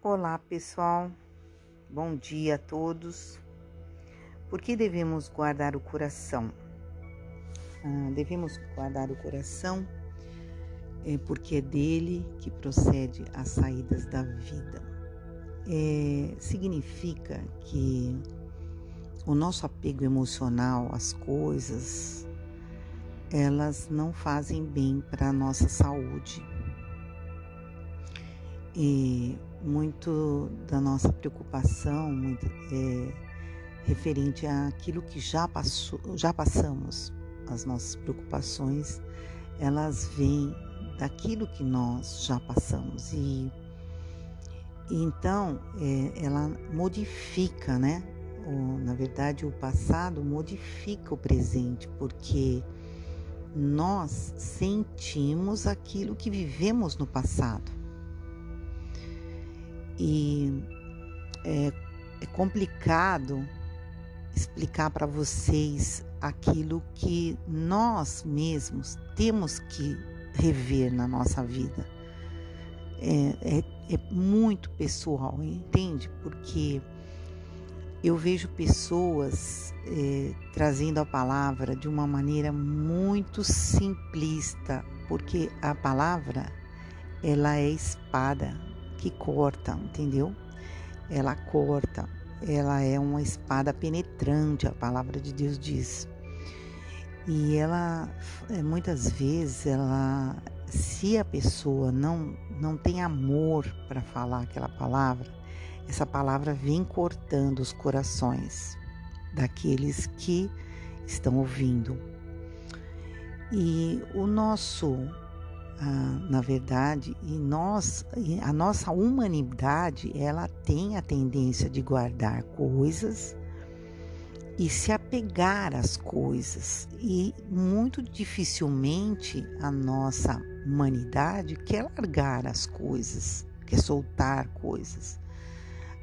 Olá, pessoal. Bom dia a todos. Por que devemos guardar o coração? Ah, devemos guardar o coração é porque é dele que procede as saídas da vida. É, significa que o nosso apego emocional às coisas, elas não fazem bem para a nossa saúde. E muito da nossa preocupação muito, é referente àquilo que já, passou, já passamos. As nossas preocupações, elas vêm daquilo que nós já passamos. E, e então, é, ela modifica, né? O, na verdade, o passado modifica o presente, porque nós sentimos aquilo que vivemos no passado. E é, é complicado explicar para vocês aquilo que nós mesmos temos que rever na nossa vida. É, é, é muito pessoal, entende? Porque eu vejo pessoas é, trazendo a palavra de uma maneira muito simplista, porque a palavra ela é espada, que corta, entendeu? Ela corta, ela é uma espada penetrante, a palavra de Deus diz. E ela, é, muitas vezes, ela, se a pessoa não, não tem amor para falar aquela palavra, essa palavra vem cortando os corações daqueles que estão ouvindo. E o nosso ah, na verdade, e nós, a nossa humanidade, ela tem a tendência de guardar coisas e se apegar às coisas. E muito dificilmente a nossa humanidade quer largar as coisas, quer soltar coisas.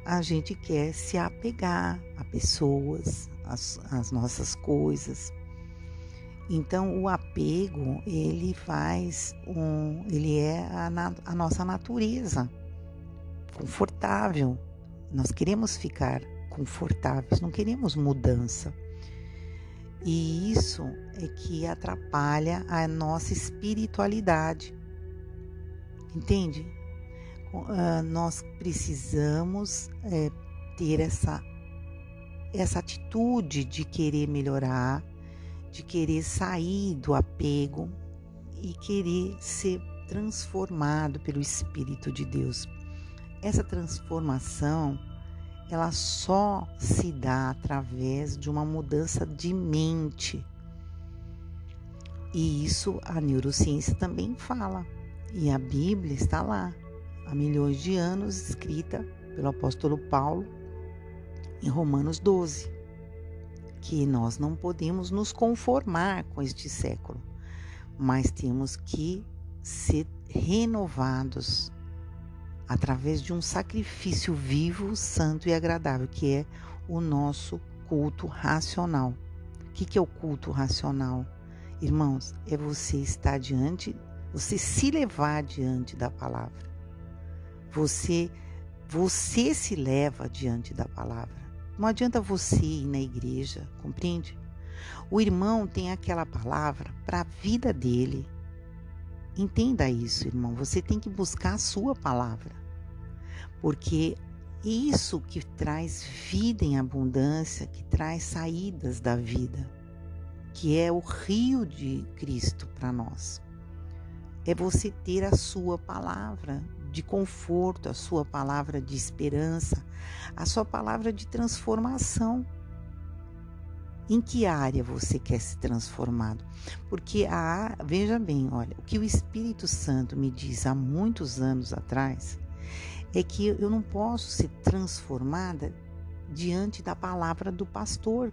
A gente quer se apegar a pessoas, às, nossas coisas. Então o apego ele faz um, ele é a, a nossa natureza confortável. Nós queremos ficar confortáveis, não queremos mudança. E isso é que atrapalha a nossa espiritualidade. Entende? Uh, nós precisamos é, ter essa, essa atitude de querer melhorar, de querer sair do apego e querer ser transformado pelo Espírito de Deus. Essa transformação, ela só se dá através de uma mudança de mente. E isso a neurociência também fala. E a Bíblia está lá, há milhões de anos, escrita pelo apóstolo Paulo em Romanos 12 que nós não podemos nos conformar com este século, mas temos que ser renovados através de um sacrifício vivo, santo e agradável, que é o nosso culto racional. O que é o culto racional? Irmãos, é você estar diante, você se levar diante da palavra. Você, você se leva diante da palavra. Não adianta você ir na igreja, compreende? O irmão tem aquela palavra para a vida dele. Entenda isso, irmão. Você tem que buscar a sua palavra. Porque isso que traz vida em abundância, que traz saídas da vida, que é o rio de Cristo para nós. É você ter a sua palavra, de conforto, a sua palavra de esperança, a sua palavra de transformação. Em que área você quer se transformado? Porque a veja bem, olha, o que o Espírito Santo me diz há muitos anos atrás é que eu não posso ser transformada diante da palavra do pastor.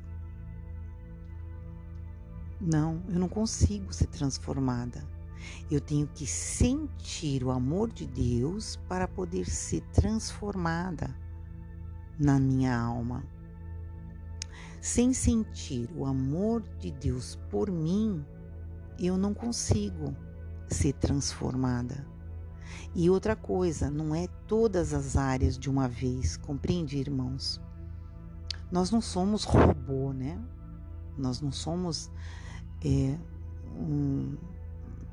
Não, eu não consigo ser transformada. Eu tenho que sentir o amor de Deus para poder ser transformada na minha alma. Sem sentir o amor de Deus por mim, eu não consigo ser transformada. E outra coisa, não é todas as áreas de uma vez, compreende, irmãos? Nós não somos robô, né? Nós não somos é, um,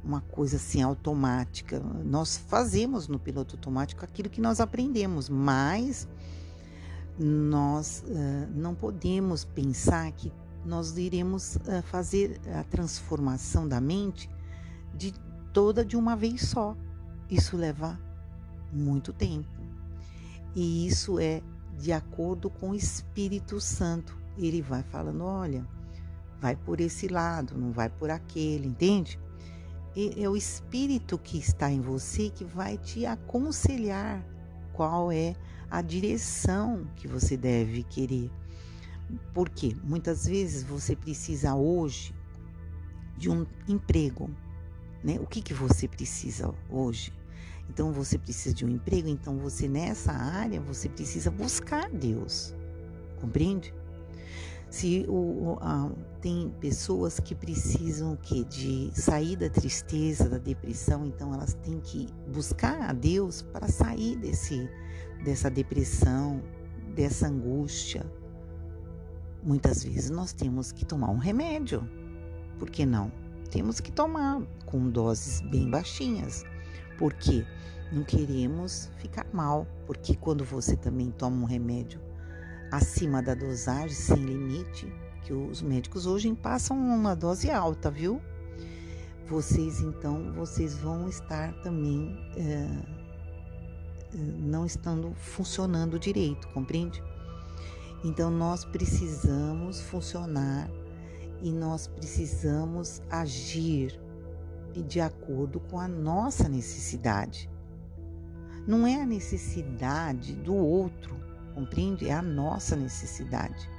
uma coisa assim automática. Nós fazemos no piloto automático aquilo que nós aprendemos, mas nós uh, não podemos pensar que nós iremos uh, fazer a transformação da mente de toda de uma vez só. Isso leva muito tempo. E isso é de acordo com o Espírito Santo. Ele vai falando: olha, vai por esse lado, não vai por aquele, entende? É o Espírito que está em você que vai te aconselhar qual é a direção que você deve querer. Porque muitas vezes você precisa hoje de um emprego, né? O que que você precisa hoje? Então você precisa de um emprego, então você nessa área você precisa buscar Deus. Compreende? Se o, a, tem pessoas que precisam que de sair da tristeza, da depressão, então elas têm que buscar a Deus para sair desse dessa depressão, dessa angústia. Muitas vezes nós temos que tomar um remédio. Por que não? Temos que tomar com doses bem baixinhas. Porque não queremos ficar mal, porque quando você também toma um remédio acima da dosagem, sem limite, que os médicos hoje passam uma dose alta, viu? Vocês então, vocês vão estar também é, não estando funcionando direito, compreende? Então nós precisamos funcionar e nós precisamos agir de acordo com a nossa necessidade. Não é a necessidade do outro, compreende? É a nossa necessidade.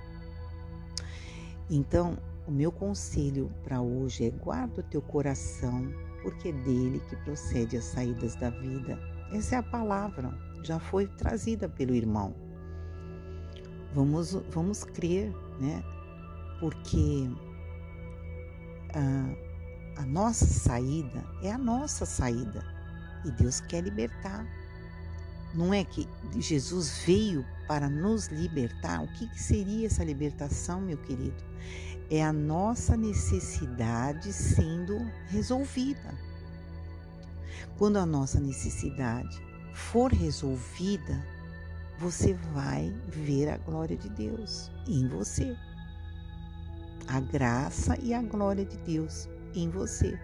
Então, o meu conselho para hoje é guarda o teu coração, porque é dele que procede as saídas da vida. Essa é a palavra, já foi trazida pelo irmão. Vamos, vamos crer, né? Porque a, a nossa saída é a nossa saída e Deus quer libertar. Não é que Jesus veio para nos libertar? O que, que seria essa libertação, meu querido? É a nossa necessidade sendo resolvida. Quando a nossa necessidade for resolvida, você vai ver a glória de Deus em você. A graça e a glória de Deus em você.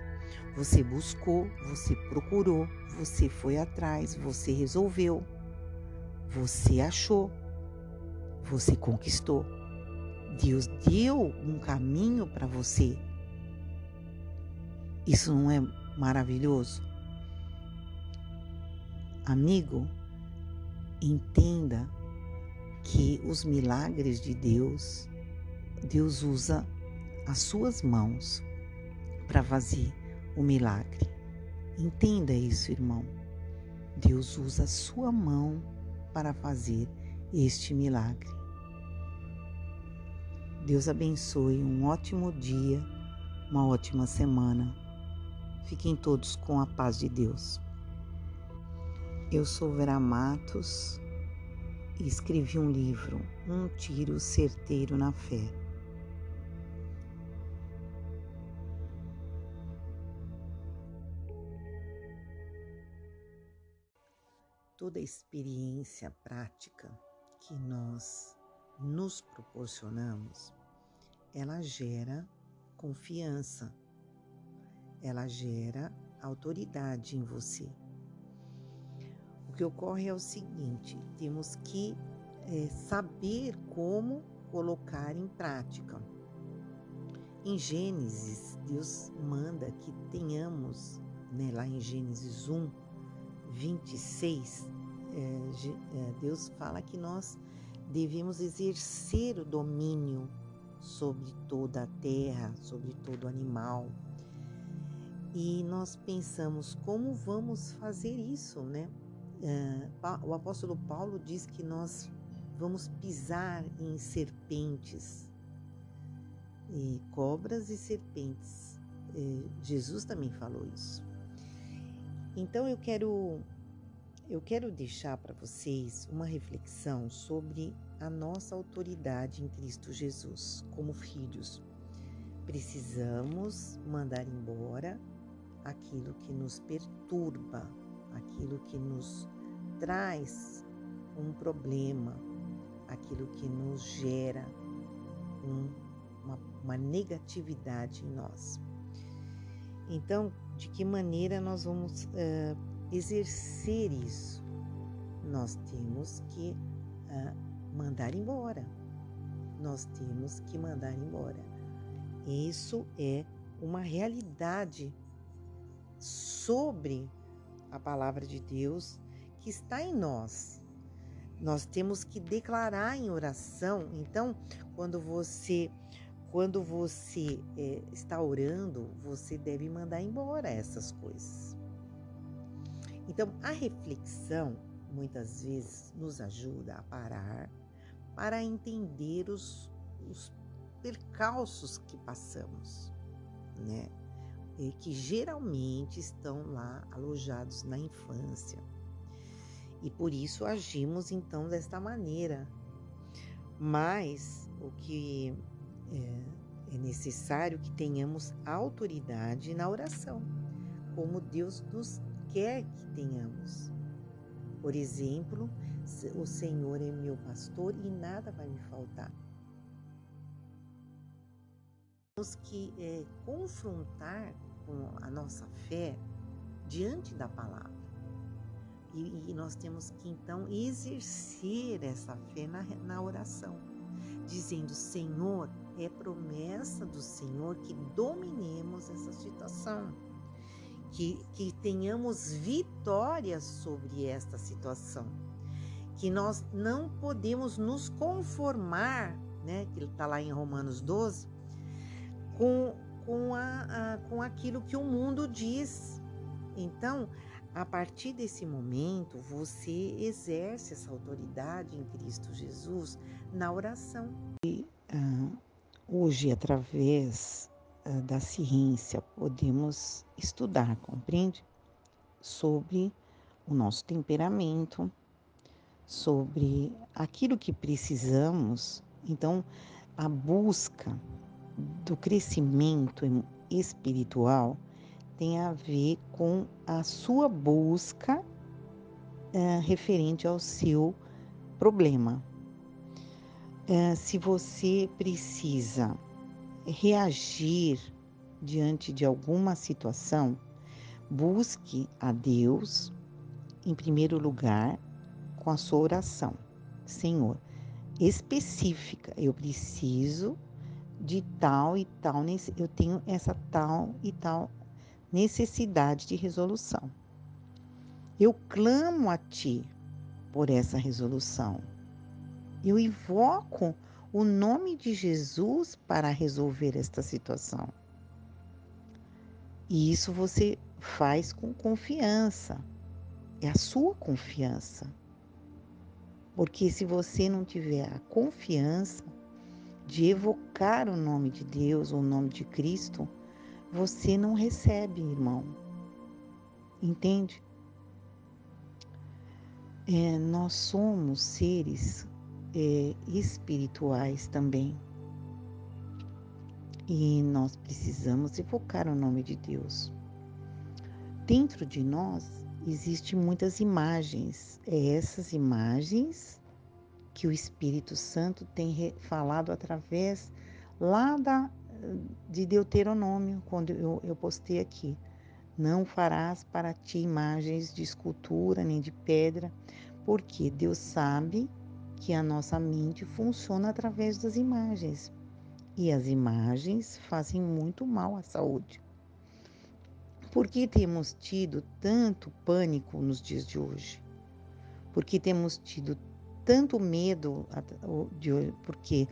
Você buscou, você procurou, você foi atrás, você resolveu, você achou, você conquistou. Deus deu um caminho para você. Isso não é maravilhoso? Amigo, entenda que os milagres de Deus, Deus usa as suas mãos para fazer o milagre. Entenda isso, irmão. Deus usa a sua mão para fazer este milagre. Deus abençoe um ótimo dia, uma ótima semana. Fiquem todos com a paz de Deus. Eu sou Vera Matos e escrevi um livro, Um Tiro Certeiro na Fé. Toda experiência prática que nós nos proporcionamos, ela gera confiança, ela gera autoridade em você. O que ocorre é o seguinte: temos que é, saber como colocar em prática. Em Gênesis, Deus manda que tenhamos, né, lá em Gênesis 1, 26, é, é, Deus fala que nós devemos exercer o domínio sobre toda a terra, sobre todo animal. E nós pensamos como vamos fazer isso, né? É, o apóstolo Paulo diz que nós vamos pisar em serpentes, e cobras e serpentes. Jesus também falou isso. Então eu quero eu quero deixar para vocês uma reflexão sobre a nossa autoridade em Cristo Jesus como filhos. Precisamos mandar embora aquilo que nos perturba, aquilo que nos traz um problema, aquilo que nos gera um, uma, uma negatividade em nós. Então, de que maneira nós vamos uh, exercer isso? Nós temos que uh, mandar embora. Nós temos que mandar embora. Isso é uma realidade sobre a palavra de Deus que está em nós. Nós temos que declarar em oração. Então, quando você quando você é, está orando, você deve mandar embora essas coisas. Então, a reflexão muitas vezes nos ajuda a parar para entender os, os percalços que passamos, né? E que geralmente estão lá alojados na infância. E por isso agimos então desta maneira. Mas o que é, é necessário que tenhamos autoridade na oração, como Deus nos quer que tenhamos. Por exemplo, o Senhor é meu pastor e nada vai me faltar. Temos que é, confrontar com a nossa fé diante da palavra. E, e, nós temos que então exercer essa fé na, na oração, dizendo: Senhor, é promessa do Senhor que dominemos essa situação, que, que tenhamos vitória sobre esta situação, que nós não podemos nos conformar, né, que está lá em Romanos 12, com, com, a, a, com aquilo que o mundo diz. Então, a partir desse momento, você exerce essa autoridade em Cristo Jesus na oração. E, uh, hoje, através uh, da ciência, podemos estudar, compreende? Sobre o nosso temperamento, sobre aquilo que precisamos. Então, a busca do crescimento espiritual tem a ver com a sua busca é, referente ao seu problema. É, se você precisa reagir diante de alguma situação, busque a Deus em primeiro lugar com a sua oração. Senhor, específica, eu preciso de tal e tal, eu tenho essa tal e tal necessidade de resolução. Eu clamo a Ti por essa resolução. Eu invoco o nome de Jesus para resolver esta situação. E isso você faz com confiança. É a sua confiança. Porque se você não tiver a confiança de evocar o nome de Deus, o nome de Cristo, você não recebe, irmão. Entende? É, nós somos seres é, espirituais também. E nós precisamos evocar o nome de Deus. Dentro de nós existem muitas imagens. É essas imagens que o Espírito Santo tem falado através lá da, de Deuteronômio, quando eu, eu postei aqui. Não farás para ti imagens de escultura nem de pedra, porque Deus sabe que a nossa mente funciona através das imagens. E as imagens fazem muito mal à saúde. Por que temos tido tanto pânico nos dias de hoje? Porque temos tido tanto medo de porque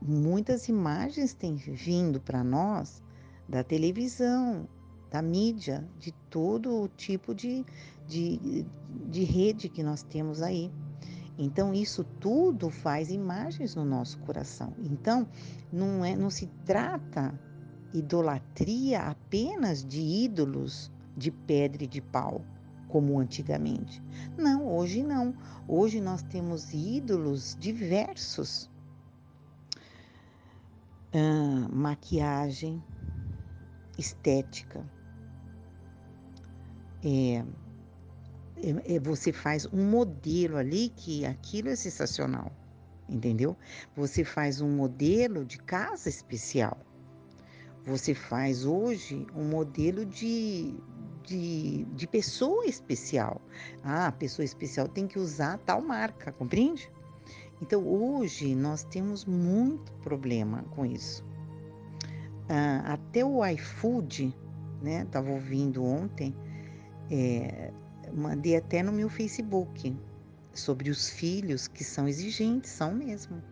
muitas imagens têm vindo para nós da televisão, da mídia, de todo tipo de, de, de rede que nós temos aí. Então, isso tudo faz imagens no nosso coração. Então, não, é, não se trata idolatria apenas de ídolos de pedra e de pau, como antigamente. Não, hoje não. Hoje nós temos ídolos diversos. Ah, maquiagem, estética. É, você faz um modelo ali que aquilo é sensacional, entendeu? Você faz um modelo de casa especial. Você faz hoje um modelo de, de, de pessoa especial. Ah, a pessoa especial tem que usar tal marca, compreende? Então hoje nós temos muito problema com isso. Ah, até o iFood, né? Estava ouvindo ontem, é, mandei até no meu Facebook sobre os filhos que são exigentes, são mesmo.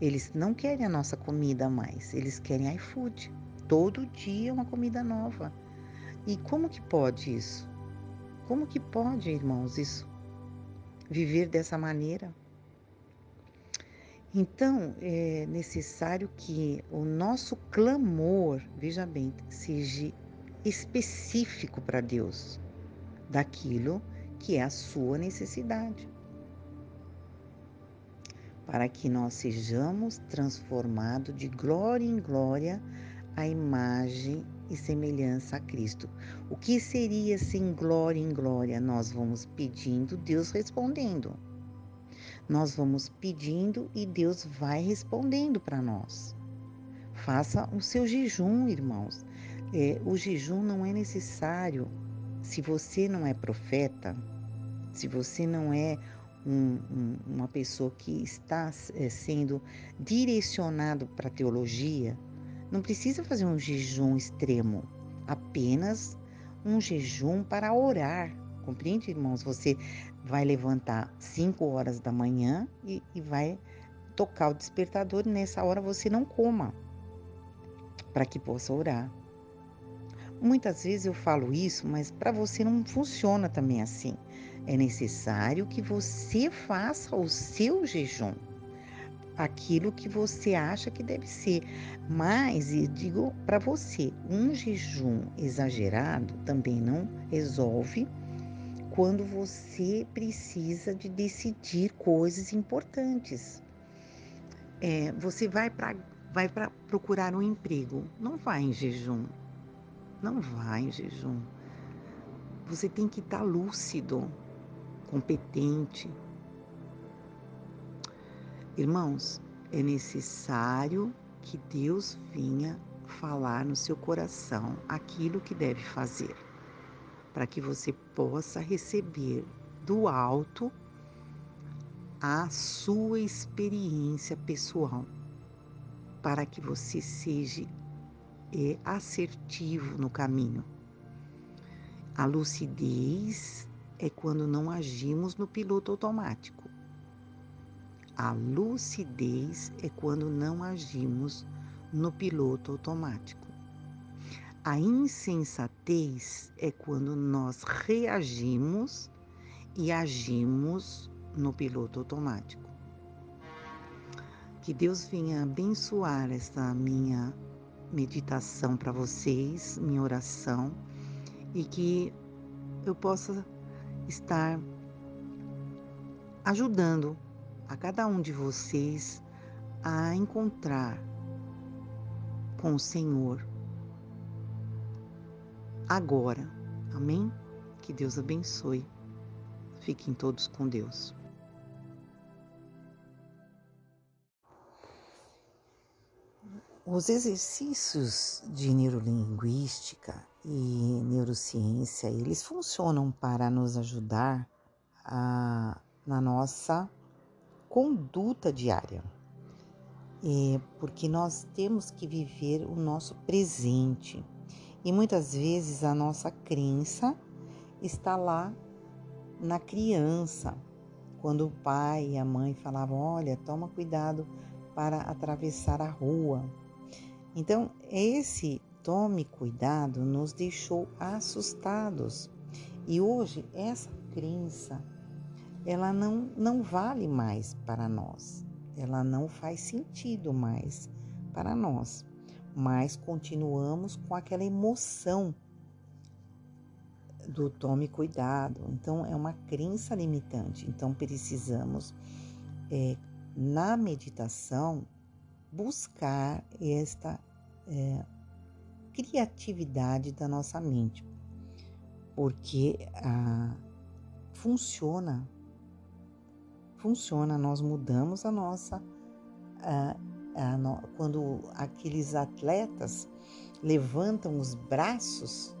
Eles não querem a nossa comida mais, eles querem iFood. Todo dia uma comida nova. E como que pode isso? Como que pode, irmãos, isso? Viver dessa maneira? Então, é necessário que o nosso clamor, veja bem, seja específico para Deus, daquilo que é a sua necessidade. Para que nós sejamos transformados de glória em glória à imagem e semelhança a Cristo. O que seria sem glória em glória? Nós vamos pedindo, Deus respondendo. Nós vamos pedindo e Deus vai respondendo para nós. Faça o seu jejum, irmãos. É, o jejum não é necessário se você não é profeta, se você não é um, um, uma pessoa que está é, sendo direcionado para a teologia, não precisa fazer um jejum extremo, apenas um jejum para orar. Compreende, irmãos? Você vai levantar 5 horas da manhã e, e vai tocar o despertador e nessa hora você não coma, para que possa orar. Muitas vezes eu falo isso, mas para você não funciona também assim. É necessário que você faça o seu jejum aquilo que você acha que deve ser. Mas, e digo para você, um jejum exagerado também não resolve quando você precisa de decidir coisas importantes. É, você vai para vai procurar um emprego, não vai em jejum, não vai em jejum. Você tem que estar tá lúcido, competente, Irmãos, é necessário que Deus venha falar no seu coração aquilo que deve fazer, para que você possa receber do alto a sua experiência pessoal, para que você seja é, assertivo no caminho. A lucidez é quando não agimos no piloto automático. A lucidez é quando não agimos no piloto automático. A insensatez é quando nós reagimos e agimos no piloto automático. Que Deus venha abençoar esta minha meditação para vocês, minha oração, e que eu possa estar ajudando a cada um de vocês a encontrar com o Senhor agora. Amém? Que Deus abençoe. Fiquem todos com Deus. Os exercícios de neurolinguística e neurociência, eles funcionam para nos ajudar a, na nossa conduta diária. É porque nós temos que viver o nosso presente. E muitas vezes a nossa crença está lá na criança, quando o pai e a mãe falavam: Olha, toma cuidado para atravessar a rua. Então, esse tome cuidado nos deixou assustados. E hoje, essa crença ela não, não vale mais para nós, ela não faz sentido mais para nós, mas continuamos com aquela emoção do tome cuidado. Então, é uma crença limitante. Então, precisamos, é, na meditação, buscar esta é, criatividade da nossa mente, porque ah, funciona, funciona. Nós mudamos a nossa, ah, a no, quando aqueles atletas levantam os braços,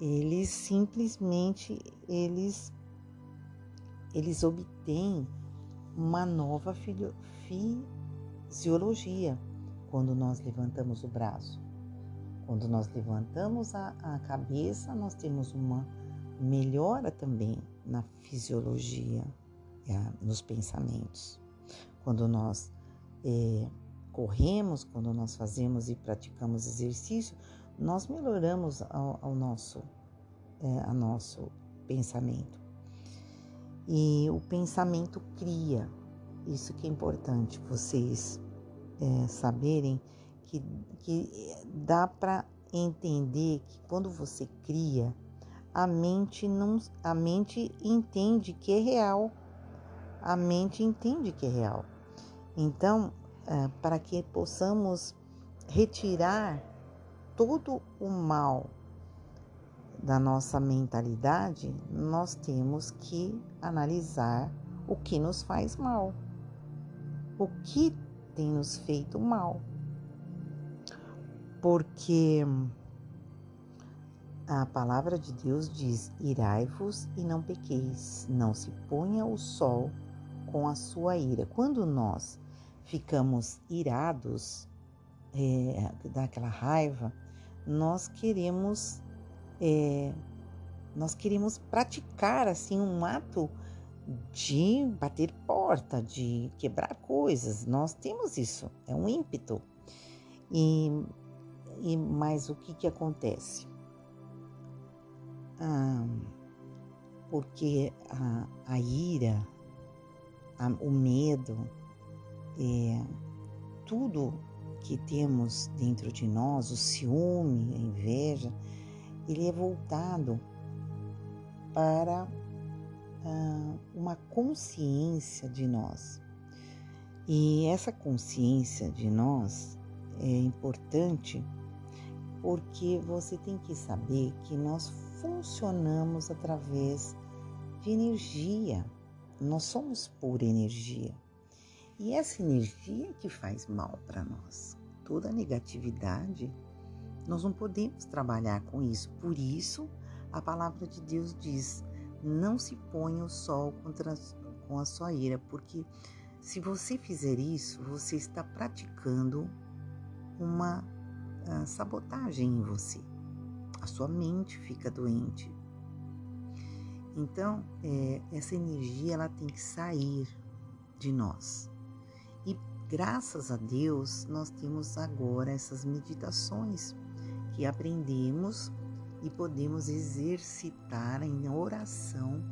eles simplesmente eles eles obtêm uma nova fisiologia quando nós levantamos o braço. Quando nós levantamos a, a cabeça, nós temos uma melhora também na fisiologia, é, nos pensamentos. Quando nós é, corremos, quando nós fazemos e praticamos exercício, nós melhoramos ao, ao nosso, é, a nosso pensamento. E o pensamento cria, isso que é importante vocês é, saberem que, que dá para entender que quando você cria, a mente não, a mente entende que é real. A mente entende que é real. Então, é, para que possamos retirar todo o mal da nossa mentalidade, nós temos que analisar o que nos faz mal, o que tem nos feito mal. Porque a palavra de Deus diz: irai-vos e não pequeis, não se ponha o sol com a sua ira. Quando nós ficamos irados, é, daquela raiva, nós queremos é, nós queremos praticar assim um ato de bater porta, de quebrar coisas. Nós temos isso, é um ímpeto. E, e mas o que que acontece? Ah, porque a, a ira, a, o medo, é, tudo que temos dentro de nós, o ciúme, a inveja, ele é voltado para uma consciência de nós. E essa consciência de nós é importante porque você tem que saber que nós funcionamos através de energia. Nós somos pura energia. E essa energia que faz mal para nós. Toda negatividade, nós não podemos trabalhar com isso. Por isso, a palavra de Deus diz: não se ponha o sol contra, com a sua ira, porque se você fizer isso, você está praticando uma uh, sabotagem em você. A sua mente fica doente. Então, é, essa energia ela tem que sair de nós. E graças a Deus, nós temos agora essas meditações que aprendemos e podemos exercitar em oração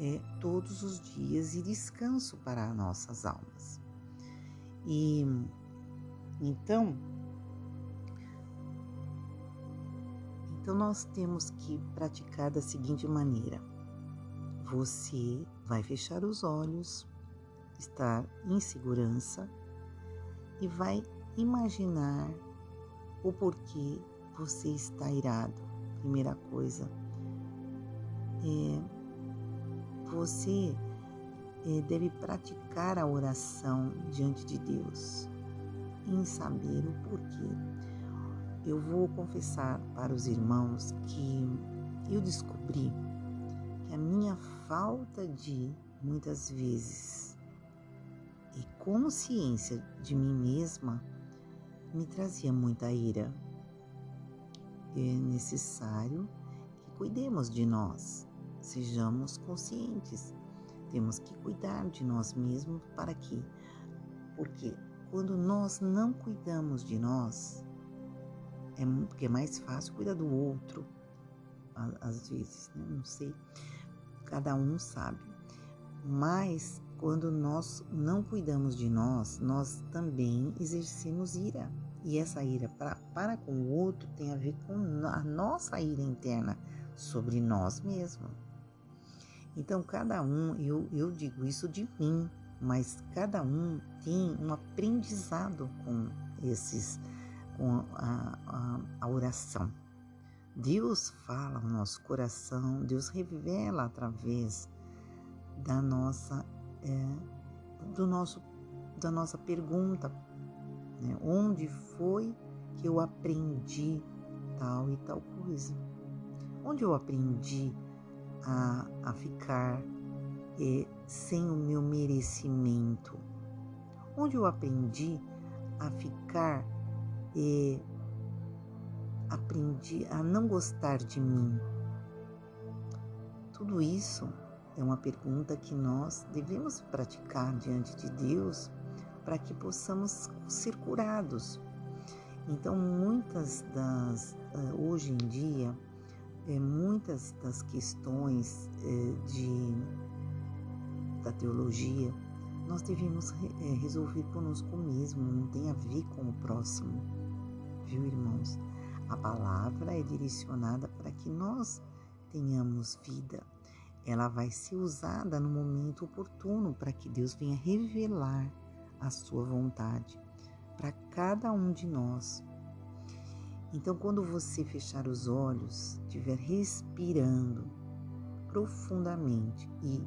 é, todos os dias e descanso para nossas almas. E então, então nós temos que praticar da seguinte maneira: você vai fechar os olhos estar em segurança e vai imaginar o porquê você está irado. Primeira coisa, é, você é, deve praticar a oração diante de Deus em saber o porquê. Eu vou confessar para os irmãos que eu descobri que a minha falta de muitas vezes e consciência de mim mesma me trazia muita ira. É necessário que cuidemos de nós, sejamos conscientes. Temos que cuidar de nós mesmos para que, porque quando nós não cuidamos de nós, é porque é mais fácil cuidar do outro, às vezes, né? não sei, cada um sabe. Mas quando nós não cuidamos de nós, nós também exercemos ira. E essa ira pra, para com o outro tem a ver com a nossa ira interna. sobre nós mesmos. Então, cada um, eu, eu digo isso de mim, mas cada um tem um aprendizado com esses, com a, a, a oração. Deus fala no nosso coração, Deus revela através da nossa, é, do nosso, da nossa pergunta, né? onde foi que eu aprendi tal e tal coisa? Onde eu aprendi a, a ficar é, sem o meu merecimento? Onde eu aprendi a ficar, é, aprendi a não gostar de mim? Tudo isso é uma pergunta que nós devemos praticar diante de Deus para que possamos ser curados. Então, muitas das, eh, hoje em dia, é, muitas das questões é, de, da teologia nós devemos é, resolver conosco mesmo, não tem a ver com o próximo, viu, irmãos? A palavra é direcionada para que nós tenhamos vida. Ela vai ser usada no momento oportuno para que Deus venha revelar a sua vontade para cada um de nós. Então, quando você fechar os olhos, estiver respirando profundamente e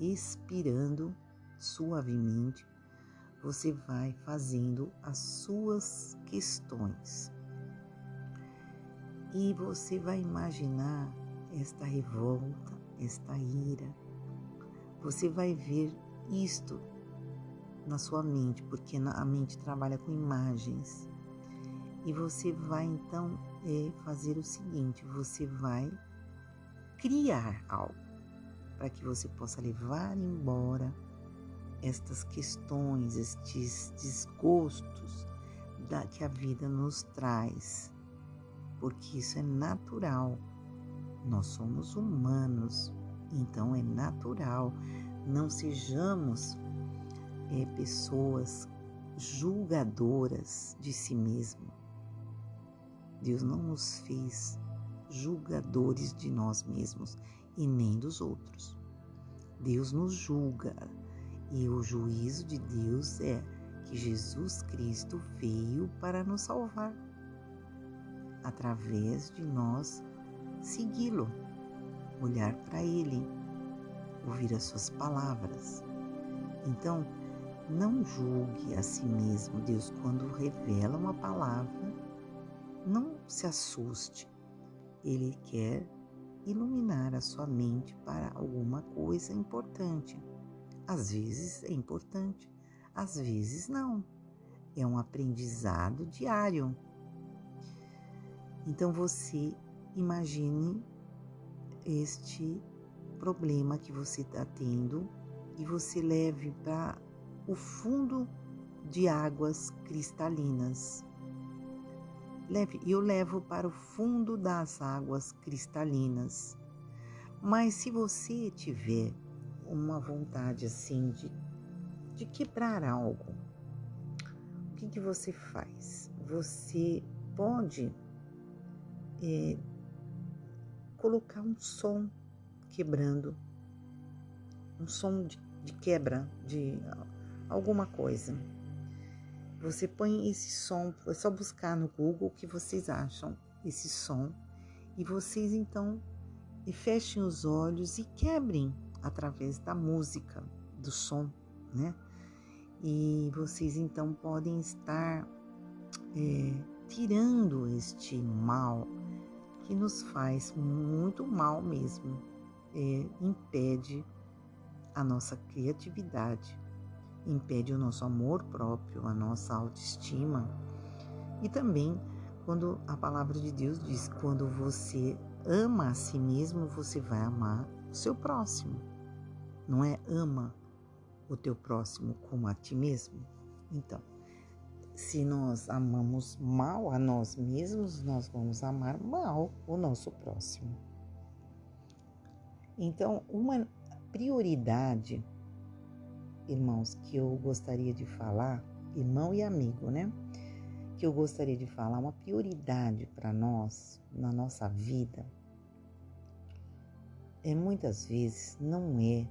expirando suavemente, você vai fazendo as suas questões. E você vai imaginar esta revolta, esta ira. Você vai ver isto na sua mente, porque a mente trabalha com imagens. E você vai então é, fazer o seguinte: você vai criar algo para que você possa levar embora estas questões, estes desgostos da, que a vida nos traz, porque isso é natural. Nós somos humanos, então é natural. Não sejamos é, pessoas julgadoras de si mesmo. Deus não nos fez julgadores de nós mesmos e nem dos outros. Deus nos julga e o juízo de Deus é que Jesus Cristo veio para nos salvar, através de nós segui-lo, olhar para Ele, ouvir as Suas palavras. Então, não julgue a si mesmo. Deus, quando revela uma palavra, não se assuste. Ele quer iluminar a sua mente para alguma coisa importante. Às vezes é importante, às vezes não. É um aprendizado diário. Então você imagine este problema que você está tendo e você leve para o fundo de águas cristalinas. Leve, eu levo para o fundo das águas cristalinas. Mas se você tiver uma vontade assim de, de quebrar algo, o que, que você faz? Você pode é, colocar um som quebrando, um som de, de quebra de alguma coisa. Você põe esse som, é só buscar no Google o que vocês acham esse som e vocês então fechem os olhos e quebrem através da música, do som, né? E vocês então podem estar é, tirando este mal que nos faz muito mal mesmo, é, impede a nossa criatividade, impede o nosso amor próprio, a nossa autoestima. E também quando a palavra de Deus diz: quando você ama a si mesmo, você vai amar o seu próximo. Não é ama o teu próximo como a ti mesmo? Então, se nós amamos mal a nós mesmos, nós vamos amar mal o nosso próximo. Então, uma prioridade irmãos, que eu gostaria de falar, irmão e amigo, né? Que eu gostaria de falar, uma prioridade para nós, na nossa vida, é muitas vezes não é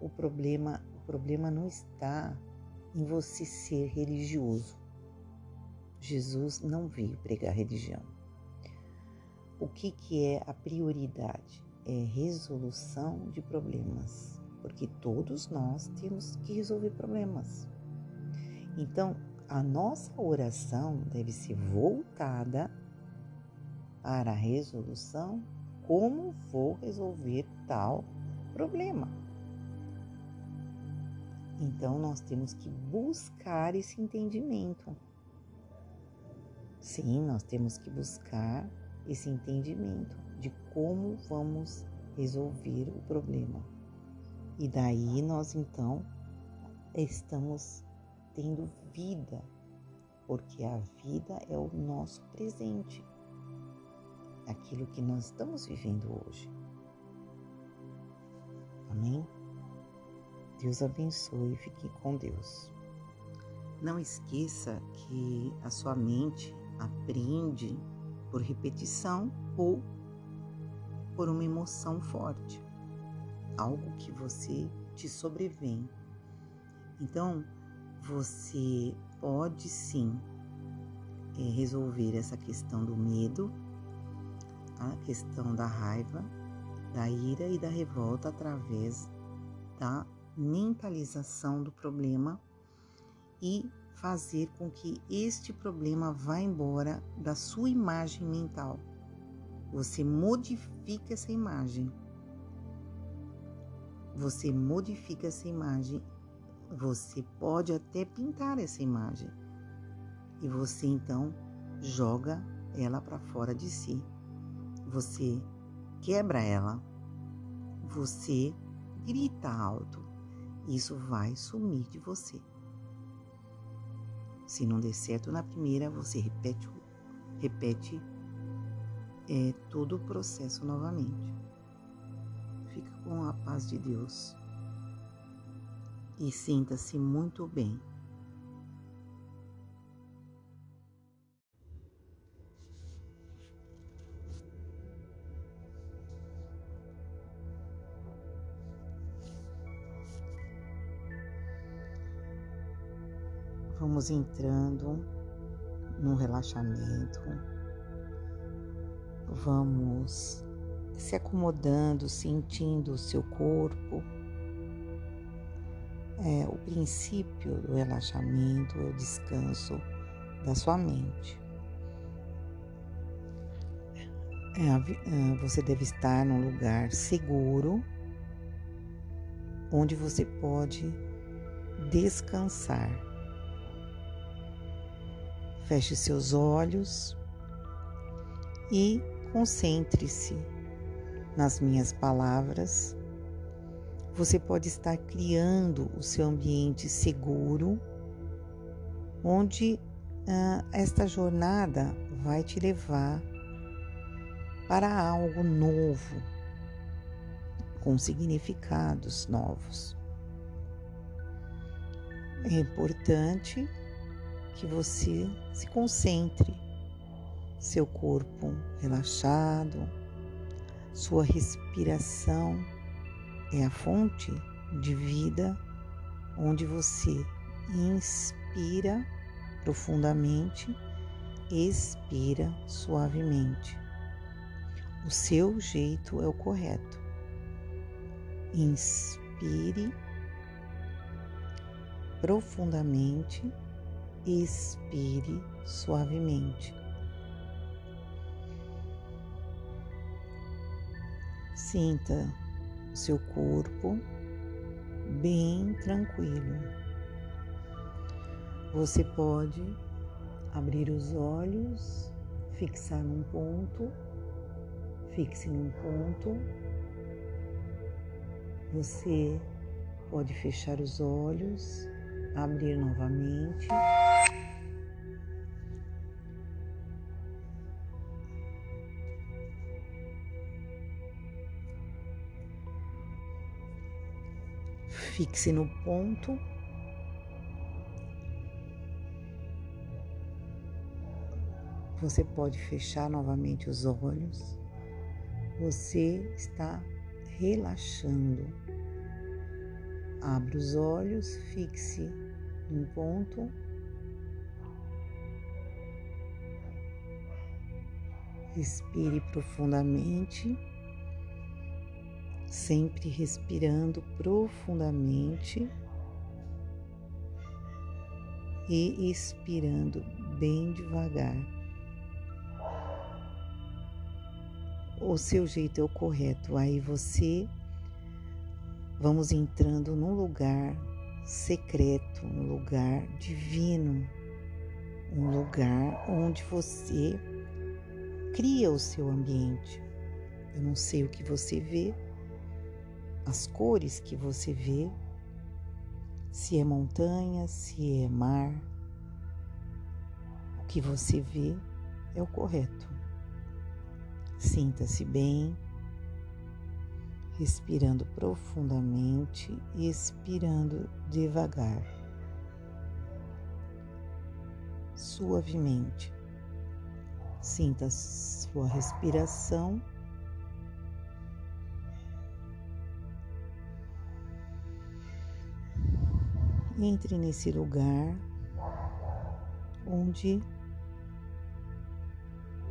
o problema, o problema não está em você ser religioso. Jesus não veio pregar religião. O que, que é a prioridade? É resolução de problemas, porque todos nós temos que resolver problemas. Então, a nossa oração deve ser voltada para a resolução como vou resolver tal problema. Então nós temos que buscar esse entendimento. Sim, nós temos que buscar esse entendimento de como vamos resolver o problema. E daí nós então estamos tendo vida, porque a vida é o nosso presente aquilo que nós estamos vivendo hoje. Amém? Deus abençoe e fique com Deus. Não esqueça que a sua mente aprende por repetição ou por uma emoção forte, algo que você te sobrevém. Então, você pode sim é, resolver essa questão do medo a questão da raiva, da ira e da revolta através da mentalização do problema e fazer com que este problema vá embora da sua imagem mental. Você modifica essa imagem. Você modifica essa imagem. Você pode até pintar essa imagem. E você então joga ela para fora de si você quebra ela, você grita alto, isso vai sumir de você. Se não der certo na primeira, você repete, repete é, todo o processo novamente. Fica com a paz de Deus e sinta-se muito bem. Vamos entrando no relaxamento. Vamos se acomodando, sentindo o seu corpo. É, o princípio do relaxamento é o descanso da sua mente. É, você deve estar num lugar seguro, onde você pode descansar. Feche seus olhos e concentre-se nas minhas palavras. Você pode estar criando o seu ambiente seguro, onde ah, esta jornada vai te levar para algo novo, com significados novos. É importante que você se concentre, seu corpo relaxado, sua respiração é a fonte de vida onde você inspira profundamente, expira suavemente. O seu jeito é o correto. Inspire profundamente expire suavemente. Sinta o seu corpo bem tranquilo. Você pode abrir os olhos, fixar num ponto, fixe num ponto. Você pode fechar os olhos abrir novamente. Fixe no ponto. Você pode fechar novamente os olhos você está relaxando. Abra os olhos, fixe um ponto. Respire profundamente, sempre respirando profundamente e expirando bem devagar. O seu jeito é o correto, aí você vamos entrando num lugar secreto, um lugar divino, um lugar onde você cria o seu ambiente. Eu não sei o que você vê, as cores que você vê, se é montanha, se é mar. O que você vê é o correto. Sinta-se bem, respirando profundamente e expirando devagar, suavemente. Sinta sua respiração. Entre nesse lugar onde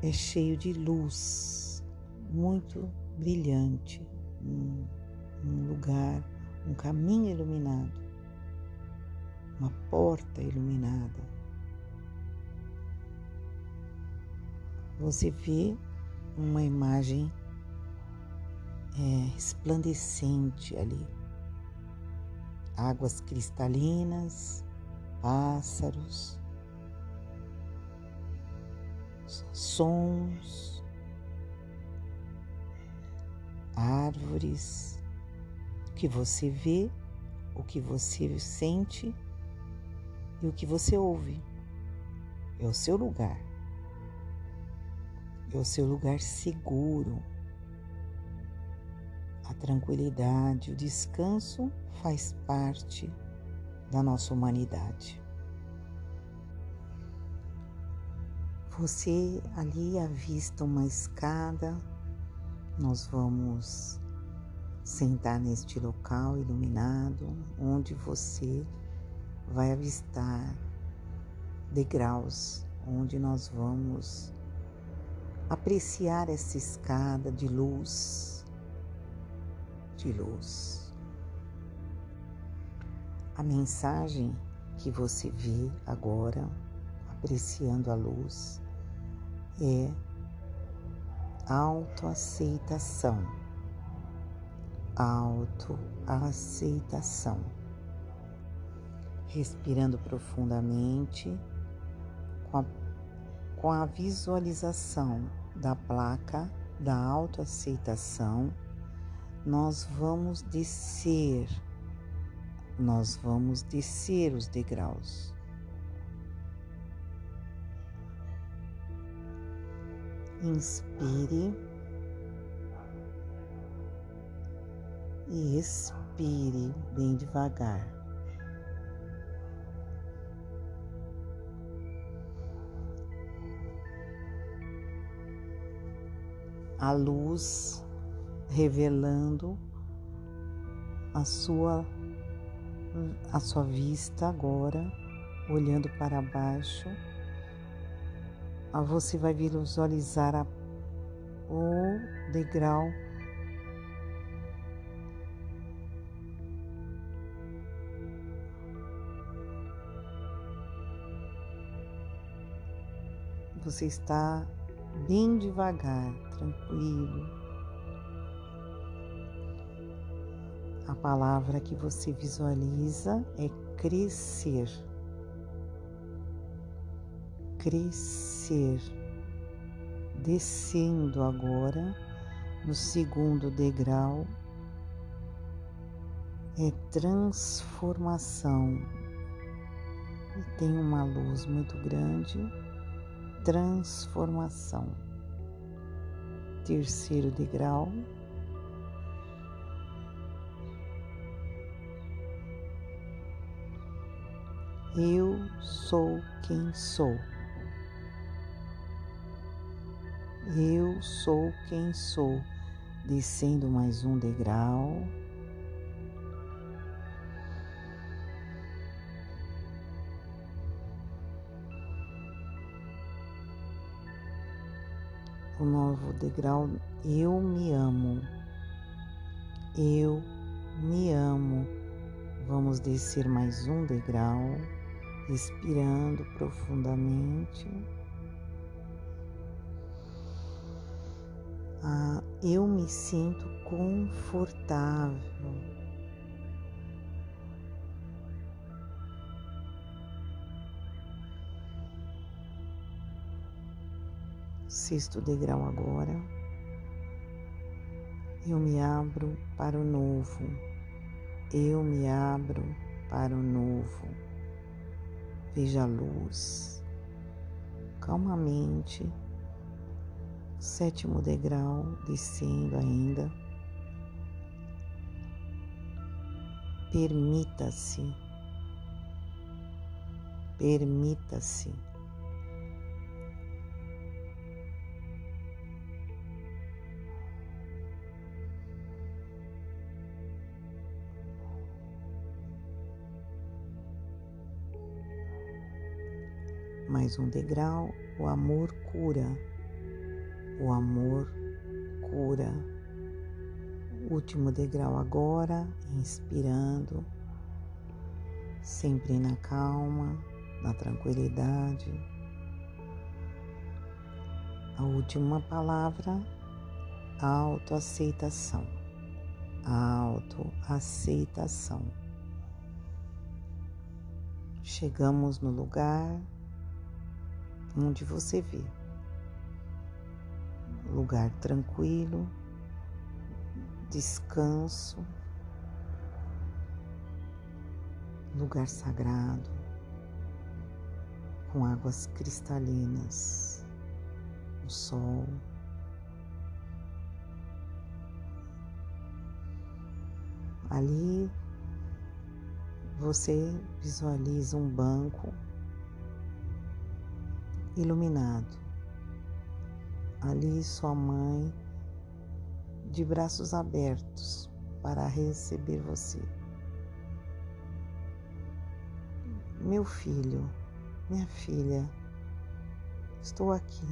é cheio de luz, muito brilhante, um, um lugar, um caminho iluminado, uma porta iluminada. Você vê uma imagem é, resplandecente ali, águas cristalinas, pássaros, sons árvores, o que você vê, o que você sente e o que você ouve. É o seu lugar. É o seu lugar seguro. A tranquilidade, o descanso faz parte da nossa humanidade. Você ali avista uma escada nós vamos sentar neste local iluminado, onde você vai avistar degraus, onde nós vamos apreciar essa escada de luz, de luz. A mensagem que você vê agora, apreciando a luz, é autoaceitação. Autoaceitação. Respirando profundamente com a, com a visualização da placa da autoaceitação, nós vamos descer, nós vamos descer os degraus. Inspire e expire bem devagar. A luz revelando a sua a sua vista agora, olhando para baixo você vai visualizar a, o degrau Você está bem devagar, tranquilo. A palavra que você visualiza é crescer crescer, descendo agora no segundo degrau é transformação. E tem uma luz muito grande, transformação. Terceiro degrau. Eu sou quem sou. Eu sou quem sou. descendo mais um degrau. O novo degrau, eu me amo. Eu me amo. Vamos descer mais um degrau, respirando profundamente. Ah, eu me sinto confortável. Sexto degrau agora. Eu me abro para o novo. Eu me abro para o novo. Veja a luz. Calmamente sétimo degrau, descendo ainda. Permita-se, permita-se. Mais um degrau, o amor cura. O amor cura. Último degrau agora, inspirando, sempre na calma, na tranquilidade. A última palavra, autoaceitação. Autoaceitação. Chegamos no lugar onde você vê lugar tranquilo, descanso, lugar sagrado, com águas cristalinas, o sol. Ali você visualiza um banco iluminado ali sua mãe de braços abertos para receber você. Meu filho, minha filha, estou aqui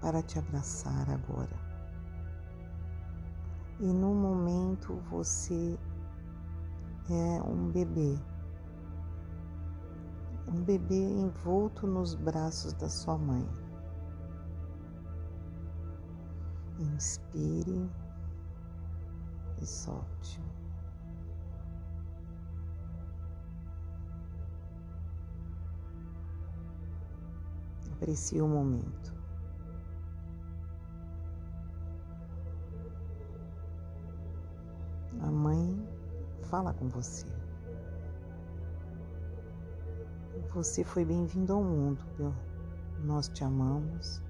para te abraçar agora. E no momento você é um bebê, um bebê envolto nos braços da sua mãe. Inspire e solte. Aprecie o momento. A mãe fala com você. Você foi bem-vindo ao mundo. Nós te amamos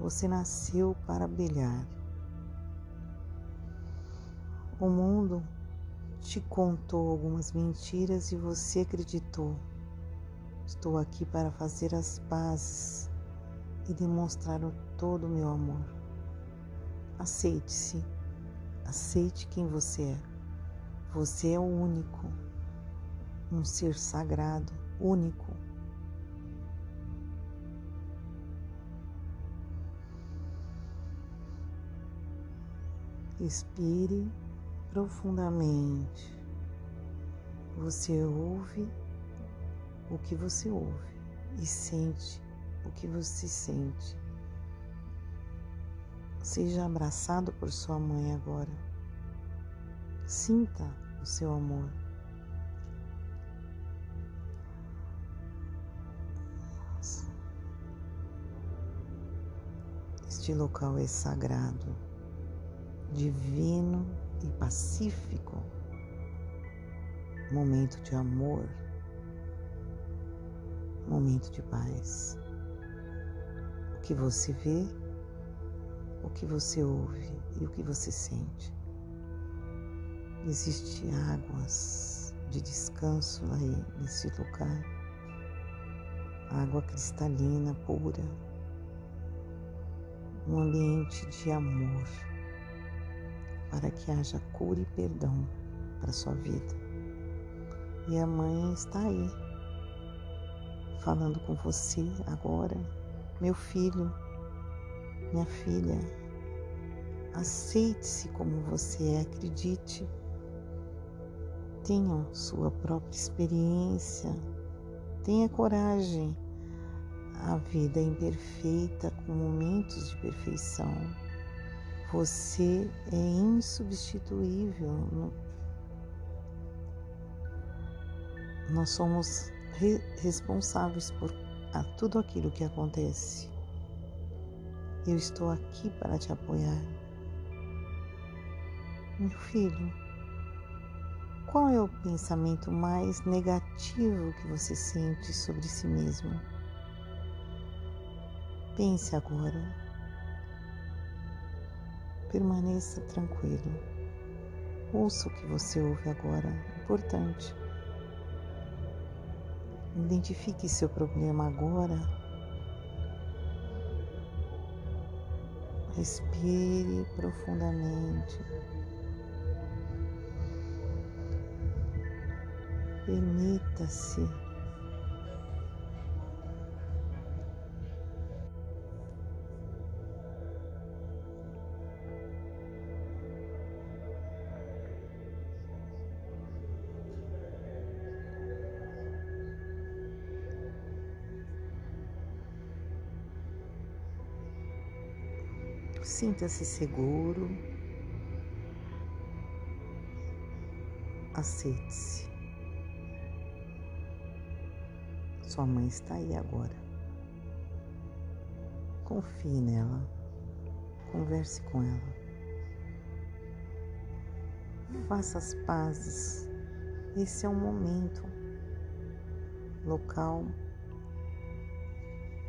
você nasceu para brilhar. O mundo te contou algumas mentiras e você acreditou. Estou aqui para fazer as pazes e demonstrar todo o meu amor. Aceite-se, aceite quem você é. Você é o único, um ser sagrado, único. Respire profundamente. Você ouve o que você ouve e sente o que você sente. Seja abraçado por sua mãe agora. Sinta o seu amor. Este local é sagrado divino e pacífico, momento de amor, momento de paz. O que você vê, o que você ouve e o que você sente. Existem águas de descanso aí nesse lugar, água cristalina pura, um ambiente de amor, para que haja cura e perdão para sua vida. E a mãe está aí, falando com você agora, meu filho, minha filha, aceite-se como você é, acredite, tenha sua própria experiência, tenha coragem. A vida é imperfeita com momentos de perfeição. Você é insubstituível. Nós somos re responsáveis por a tudo aquilo que acontece. Eu estou aqui para te apoiar. Meu filho, qual é o pensamento mais negativo que você sente sobre si mesmo? Pense agora. Permaneça tranquilo. Ouça o que você ouve agora, importante. Identifique seu problema agora. Respire profundamente. Permita-se Sinta-se seguro. Aceite-se. Sua mãe está aí agora. Confie nela. Converse com ela. Faça as pazes. Esse é um momento, local,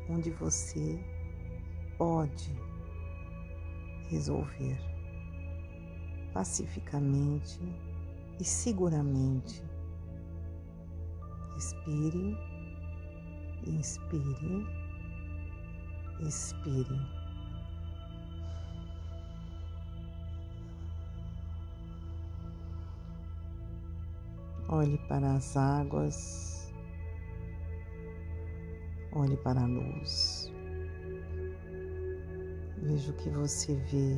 onde você pode resolver pacificamente e seguramente. Respire, inspire, expire. Olhe para as águas, olhe para a luz. Veja o que você vê,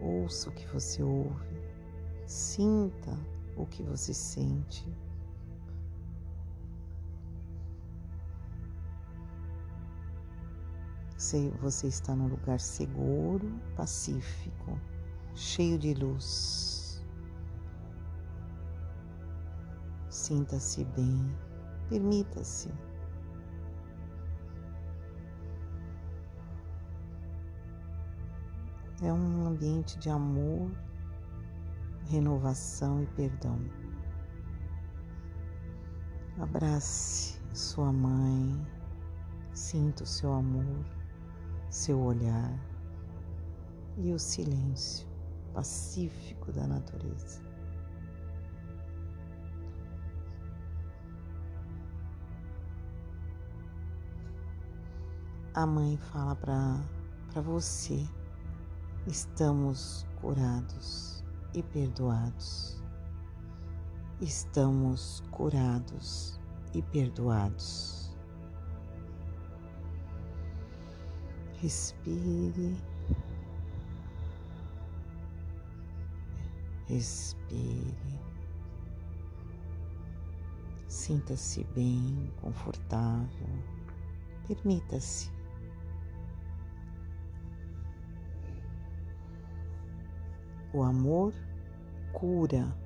ouça o que você ouve, sinta o que você sente. Você está num lugar seguro, pacífico, cheio de luz. Sinta-se bem, permita-se É um ambiente de amor, renovação e perdão. Abrace sua mãe, sinta o seu amor, seu olhar e o silêncio pacífico da natureza. A mãe fala para você Estamos curados e perdoados. Estamos curados e perdoados. Respire. Respire. Sinta-se bem, confortável. Permita-se O amor cura.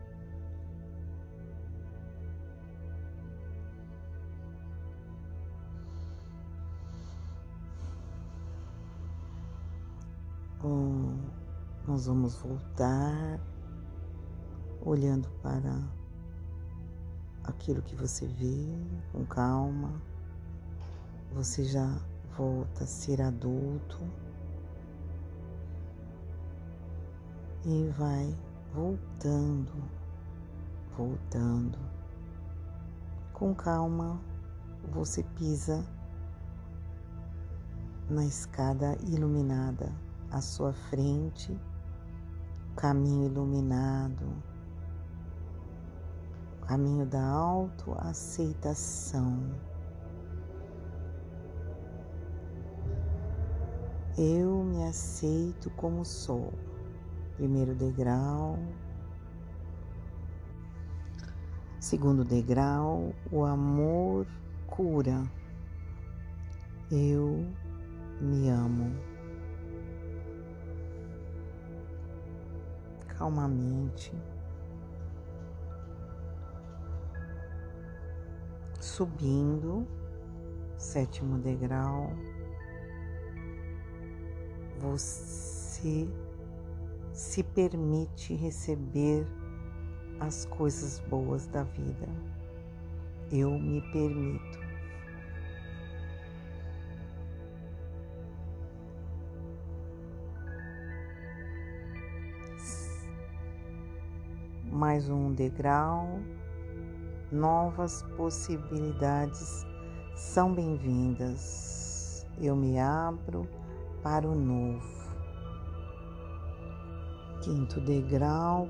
Bom, nós vamos voltar olhando para aquilo que você vê com calma. Você já volta a ser adulto. E vai voltando, voltando. Com calma, você pisa na escada iluminada à sua frente, caminho iluminado, caminho da autoaceitação. Eu me aceito como sou. Primeiro degrau. Segundo degrau, o amor cura. Eu me amo. Calmamente. Subindo, sétimo degrau você se permite receber as coisas boas da vida. Eu me permito. Mais um degrau, novas possibilidades são bem-vindas. Eu me abro para o novo. Quinto degrau,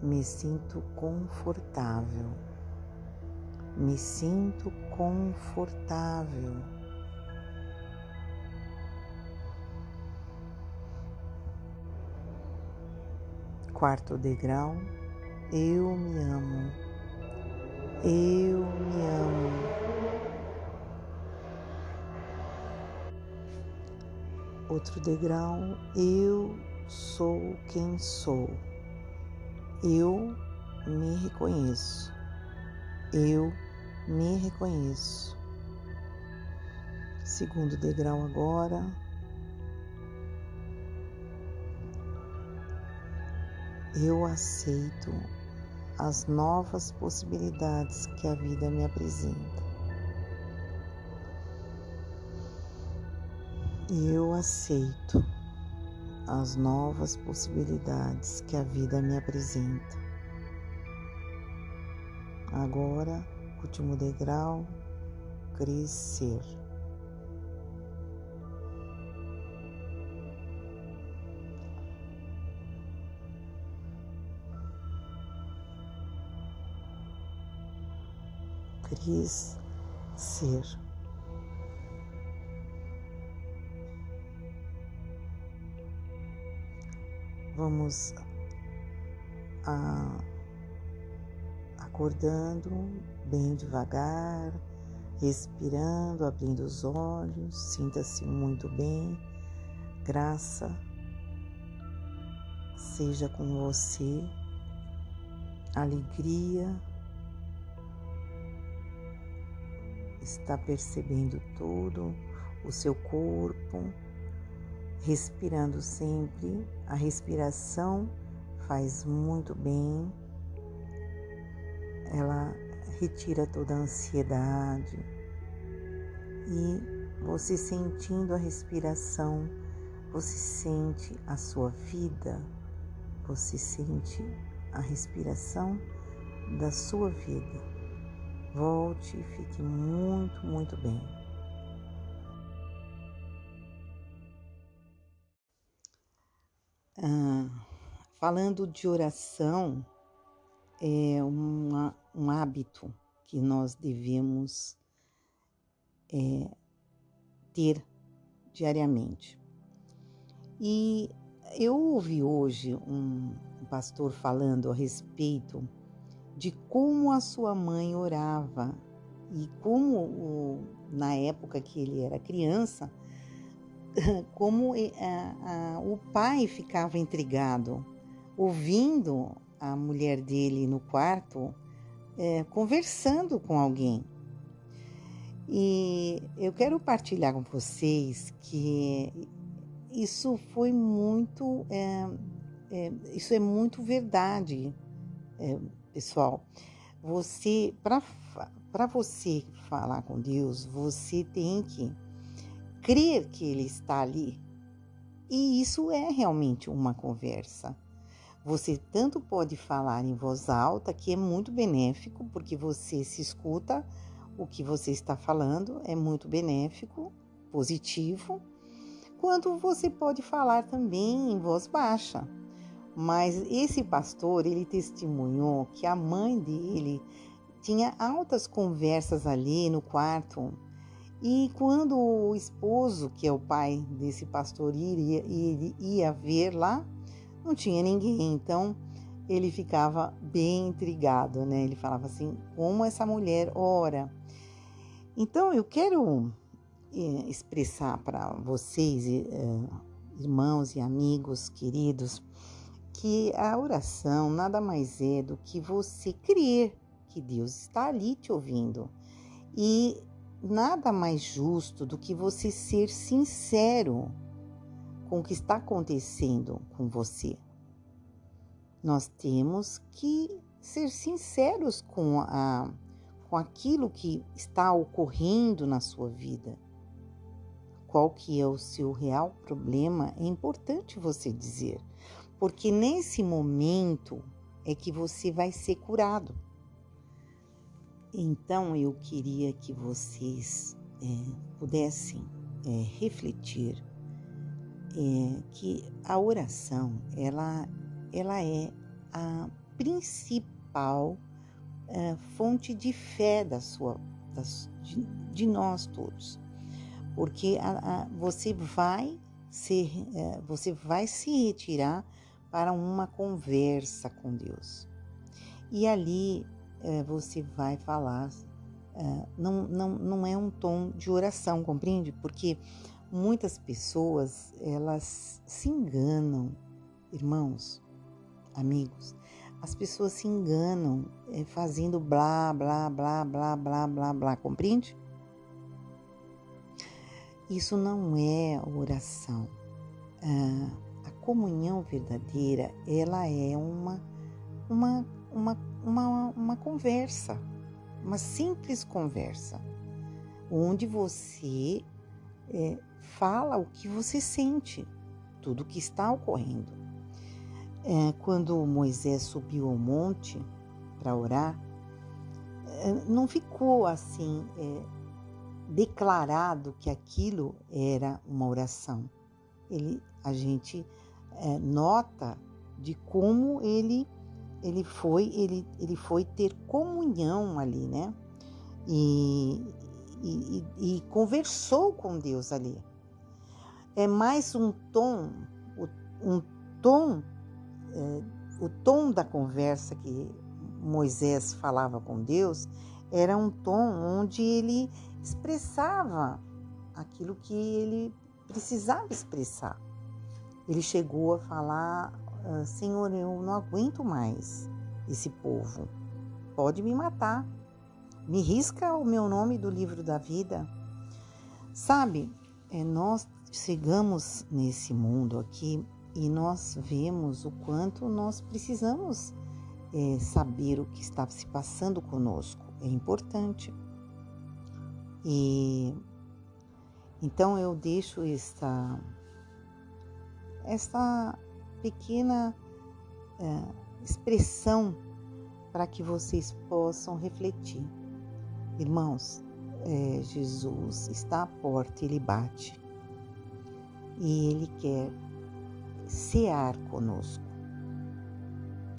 me sinto confortável, me sinto confortável. Quarto degrau, eu me amo, eu me amo. Outro degrau, eu sou quem sou. Eu me reconheço. Eu me reconheço. Segundo degrau agora. Eu aceito as novas possibilidades que a vida me apresenta. Eu aceito as novas possibilidades que a vida me apresenta. Agora, último degrau, crescer. Crescer. Vamos a, acordando bem devagar, respirando, abrindo os olhos, sinta-se muito bem, graça seja com você, alegria, está percebendo tudo, o seu corpo respirando sempre. A respiração faz muito bem, ela retira toda a ansiedade e você sentindo a respiração, você sente a sua vida, você sente a respiração da sua vida. Volte e fique muito, muito bem. Ah, falando de oração, é uma, um hábito que nós devemos é, ter diariamente. E eu ouvi hoje um, pastor falando a respeito de como a sua mãe orava e como o, na época que ele era criança, como a, a, o pai ficava intrigado, ouvindo a mulher dele no quarto é, conversando com alguém. E eu quero partilhar com vocês que isso foi muito, é, é, isso é muito verdade, pessoal. Você, para você falar com Deus, você tem que crer que ele está ali. E isso é realmente uma conversa. Você tanto pode falar em voz alta, que é muito benéfico, porque você se escuta o que você está falando, é muito benéfico, positivo, quanto você pode falar também em voz baixa. Mas esse pastor, ele testemunhou que a mãe dele tinha altas conversas ali no quarto. E quando o esposo, que é o pai desse pastor, iria, ia, ia ver lá, não tinha ninguém. Então ele ficava bem intrigado, né? Ele falava assim: como essa mulher ora. Então eu quero eh, expressar para vocês, eh, irmãos e amigos queridos, que a oração nada mais é do que você crer que Deus está ali te ouvindo. E nada mais justo do que você ser sincero com o que está acontecendo com você. Nós temos que ser sinceros com, a, com aquilo que está ocorrendo na sua vida. Qual que é o seu real problema é importante você dizer porque nesse momento é que você vai ser curado. Então eu queria que vocês é, pudessem é, refletir é, que a oração ela, ela é a principal é, fonte de fé da sua, de, de, nós todos, porque a, a, você vai ser, é, você vai se retirar para uma conversa com Deus. E ali é, você vai falar, é, não, não, não é um tom de oração, compreende? Porque muitas pessoas elas se enganam, irmãos, amigos. As pessoas se enganam é, fazendo blá, blá, blá, blá, blá, blá, blá, compreende? Isso não é oração. Ah, comunhão verdadeira, ela é uma, uma, uma, uma, uma conversa, uma simples conversa, onde você é, fala o que você sente, tudo o que está ocorrendo. É, quando Moisés subiu ao monte para orar, é, não ficou assim é, declarado que aquilo era uma oração. Ele, a gente é, nota de como ele ele foi ele, ele foi ter comunhão ali, né? E, e, e conversou com Deus ali. É mais um tom, um tom, é, o tom da conversa que Moisés falava com Deus era um tom onde ele expressava aquilo que ele precisava expressar ele chegou a falar: Senhor, eu não aguento mais esse povo, pode me matar, me risca o meu nome do livro da vida. Sabe, é, nós chegamos nesse mundo aqui e nós vemos o quanto nós precisamos é, saber o que está se passando conosco. É importante. E então eu deixo esta essa pequena é, expressão para que vocês possam refletir. Irmãos, é, Jesus está à porta, ele bate e ele quer cear conosco.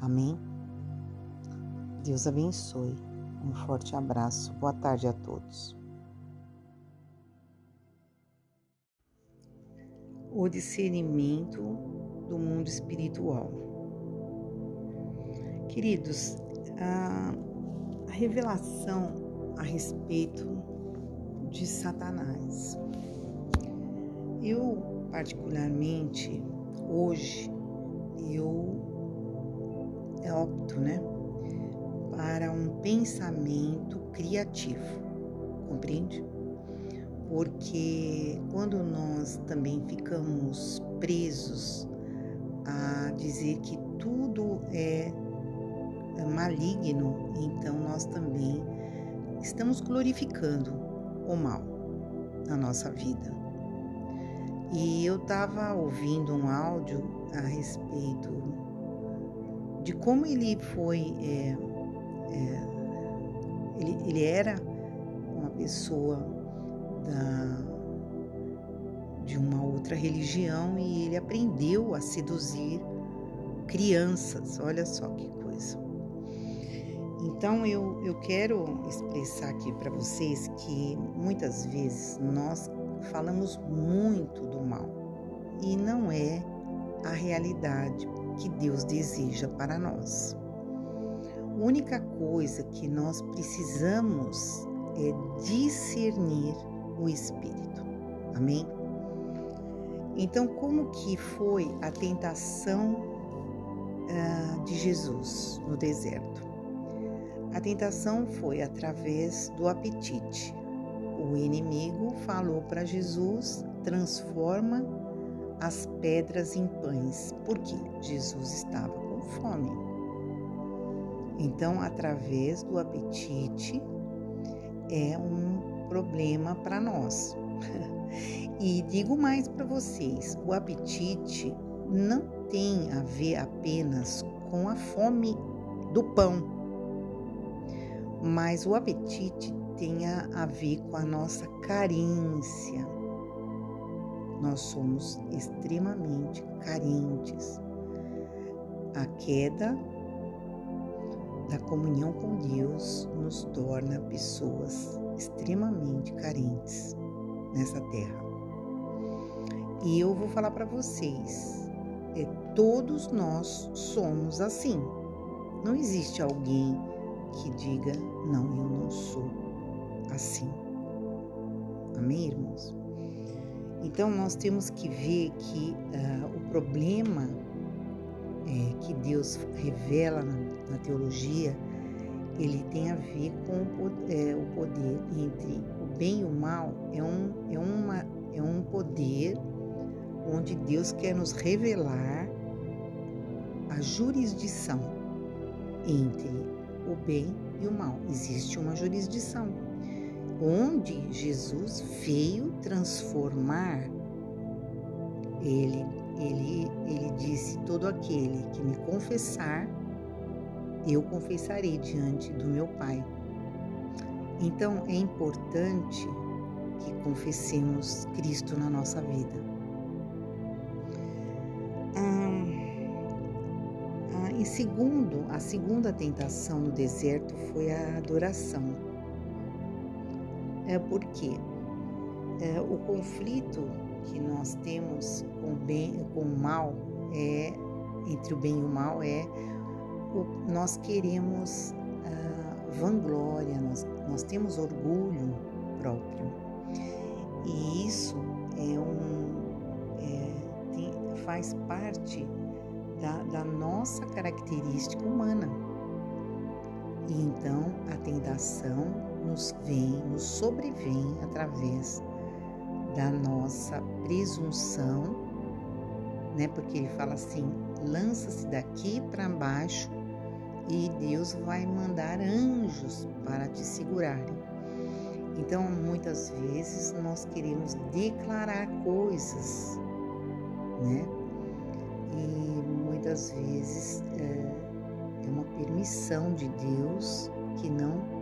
Amém? Deus abençoe. Um forte abraço. Boa tarde a todos. o discernimento do mundo espiritual. Queridos, a, revelação a respeito de Satanás. Eu, particularmente, hoje, eu opto, né, para um pensamento criativo, compreende? porque quando nós também ficamos presos a dizer que tudo é maligno, então nós também estamos glorificando o mal na nossa vida. E eu estava ouvindo um áudio a respeito de como ele foi, é, é, ele, ele era uma pessoa da, de uma outra religião e ele aprendeu a seduzir crianças. Olha só que coisa. Então eu, eu quero expressar aqui para vocês que muitas vezes nós falamos muito do mal e não é a realidade que Deus deseja para nós. A única coisa que nós precisamos é discernir o Espírito. Amém? Então, como que foi a tentação uh, de Jesus no deserto? A tentação foi através do apetite. O inimigo falou para Jesus: transforma as pedras em pães, porque Jesus estava com fome. Então, através do apetite, é um problema para nós. e digo mais para vocês: o apetite não tem a ver apenas com a fome do pão mas o apetite tem a ver com a nossa carência. Nós somos extremamente carentes. A queda da comunhão com Deus nos torna pessoas extremamente carentes nessa terra. E eu vou falar para vocês, é, todos nós somos assim. Não existe alguém que diga: Não, eu não sou assim. Amém, irmãos? Então, nós temos que ver que uh, o problema é, que Deus revela na, na, teologia, ele tem a ver com o, é, o poder entre bem e o mal. É um, é, uma, é um poder onde Deus quer nos revelar a jurisdição entre o bem e o mal. Existe uma jurisdição onde Jesus veio transformar. Ele, ele, ele disse: todo aquele que me confessar, eu confessarei diante do meu Pai. Então é importante que confessemos Cristo na nossa vida. E segundo, a segunda tentação no deserto foi a adoração. É porque é, o conflito que nós temos com o bem, com o mal é entre o bem e o mal é o, nós queremos temos orgulho próprio e isso é um é, tem, faz parte da, da nossa característica humana. E então a tentação nos vem, nos sobrevém através da nossa presunção, né? Porque ele fala assim: lança-se daqui para baixo e Deus vai mandar anjos para te segurarem. Então, muitas vezes nós queremos declarar coisas, né? E muitas vezes é, é uma permissão de Deus que não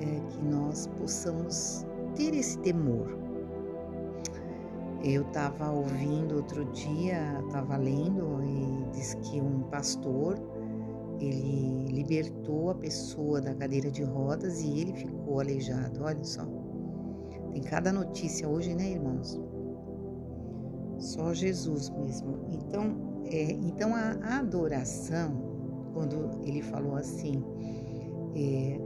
é, que nós possamos ter esse temor. Eu estava ouvindo outro dia, estava lendo e diz que um pastor ele libertou a pessoa da cadeira de rodas e ele ficou aleijado. Olha só, tem cada notícia hoje, né, irmãos? Só Jesus mesmo. Então é, então a adoração, quando ele falou assim, é,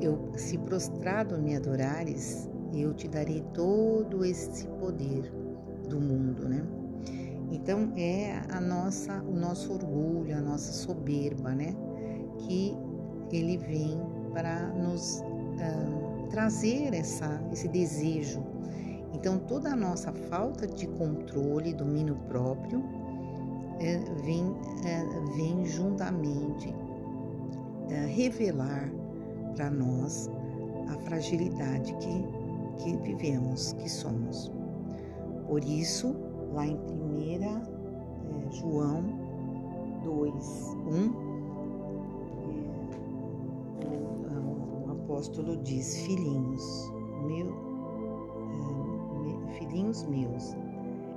eu, se prostrado me adorares, eu te darei todo esse poder do mundo, né? Então é a nossa, o nosso orgulho, a nossa soberba, né? Que ele vem para nos uh, trazer essa, esse desejo então, toda a nossa falta de controle, domínio próprio, é, vem, é, vem juntamente é, revelar para nós a fragilidade que, que vivemos, que somos. Por isso, lá em 1 é, João 2, 1, é, o, apóstolo diz: Filhinhos, meu filhinhos meus,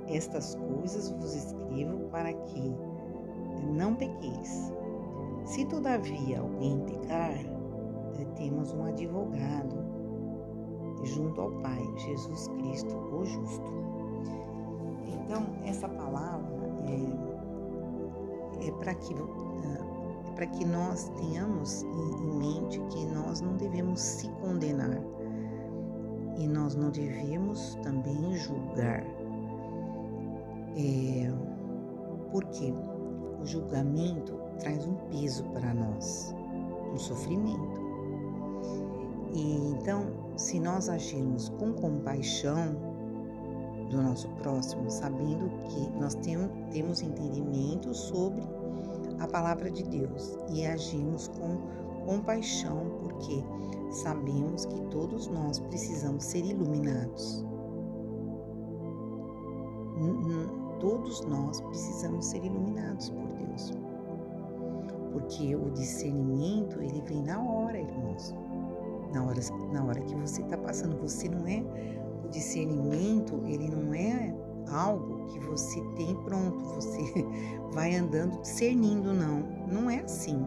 estas coisas vos escrevo para que não pequeis. Se todavia alguém pecar, eh, temos um advogado junto ao Pai, Jesus Cristo, o justo. Então, essa palavra é, é para que é para que nós tenhamos em mente que nós não devemos se condenar e nós não devemos também julgar. É, porque o julgamento traz um peso para nós, um sofrimento. E então, se nós agirmos com compaixão do nosso próximo, sabendo que nós temos entendimento sobre a palavra de Deus e agimos com compaixão, porque sabemos que todos nós precisamos ser iluminados. Todos nós precisamos ser iluminados por Deus. Porque o discernimento, ele vem na hora, irmãos. Na hora, na hora que você está passando. Você não é. Discernimento, ele não é algo que você tem pronto, você vai andando discernindo, não. Não é assim.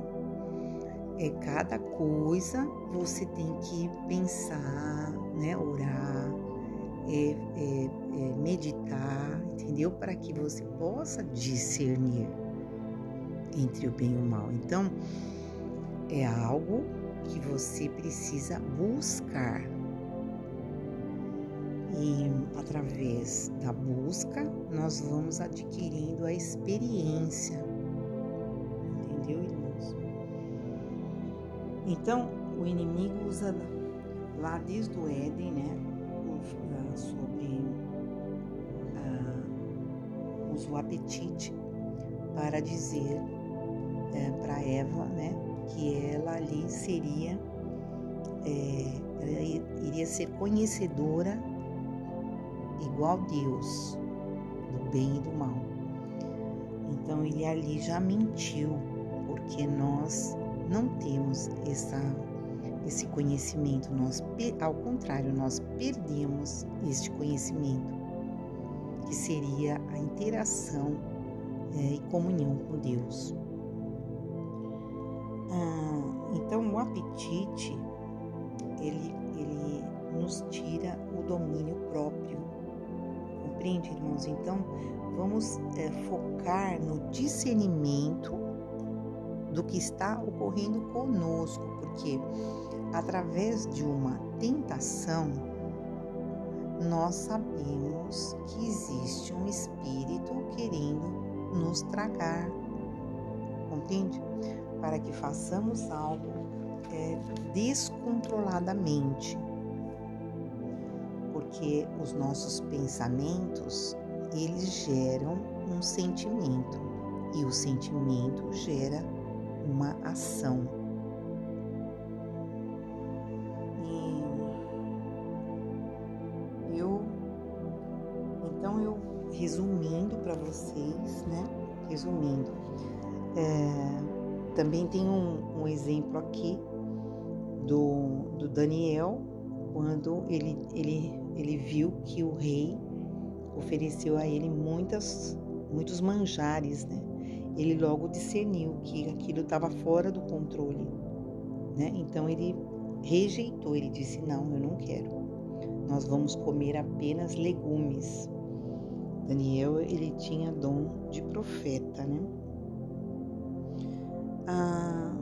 É cada coisa você tem que pensar, né, orar, é, é, é meditar, entendeu? Para que você possa discernir entre o bem e o mal. Então, é algo que você precisa buscar. E através da busca, nós vamos adquirindo a experiência. Entendeu, irmãos? Então, o inimigo usa lá desde o Éden, né? Sobre uh, usa o apetite para dizer é, para Eva, né, que ela ali seria, é, ela iria ser conhecedora igual Deus, do bem e do mal. Então ele ali já mentiu, porque nós não temos essa, esse conhecimento, nós, ao contrário, nós perdemos este conhecimento, que seria a interação é, e comunhão com Deus. Ah, então o apetite ele, ele nos tira o domínio próprio. Compreende, irmãos? Então vamos é, focar no discernimento do que está ocorrendo conosco, porque através de uma tentação nós sabemos que existe um espírito querendo nos tragar, compreende? para que façamos algo é, descontroladamente, porque os nossos pensamentos eles geram um sentimento e o sentimento gera uma ação. E eu, então eu resumindo para vocês, né? Resumindo, é, também tem um, um exemplo aqui do, do Daniel, quando ele, ele, ele viu que o rei ofereceu a ele muitas, muitos manjares, né? Ele logo discerniu que aquilo estava fora do controle, né? Então ele rejeitou, ele disse: Não, eu não quero. Nós vamos comer apenas legumes. Daniel, ele tinha dom de profeta, né? Ah,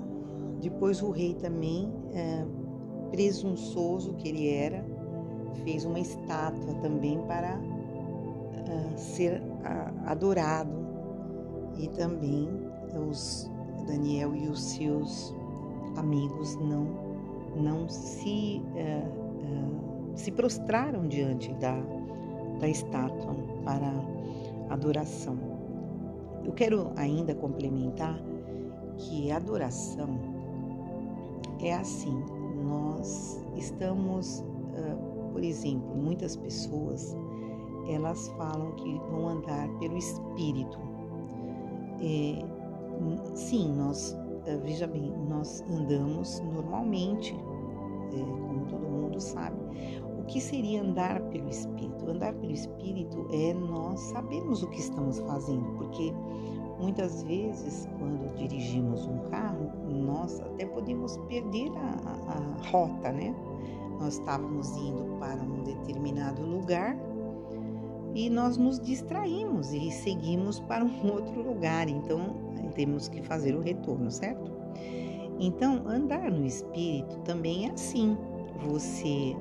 depois o rei também, é, presunçoso que ele era, fez uma estátua também para uh, ser uh, adorado. E também os Daniel e os seus amigos não, não se, uh, se prostraram diante da, da estátua para adoração. Eu quero ainda complementar que adoração é assim. Nós estamos, uh, por exemplo, muitas pessoas elas falam que vão andar pelo Espírito. É, sim, nós, uh, veja bem, nós andamos normalmente, é, como todo mundo sabe. o que seria andar pelo Espírito? Andar pelo Espírito é nós sabermos o que estamos fazendo, porque muitas vezes, quando dirigimos um carro, nós até podemos perder a, a, a rota, né? Nós estávamos indo para um determinado lugar e nós nos distraímos e seguimos para um outro lugar, então temos que fazer o retorno, certo? Então, andar no espírito também é assim. Você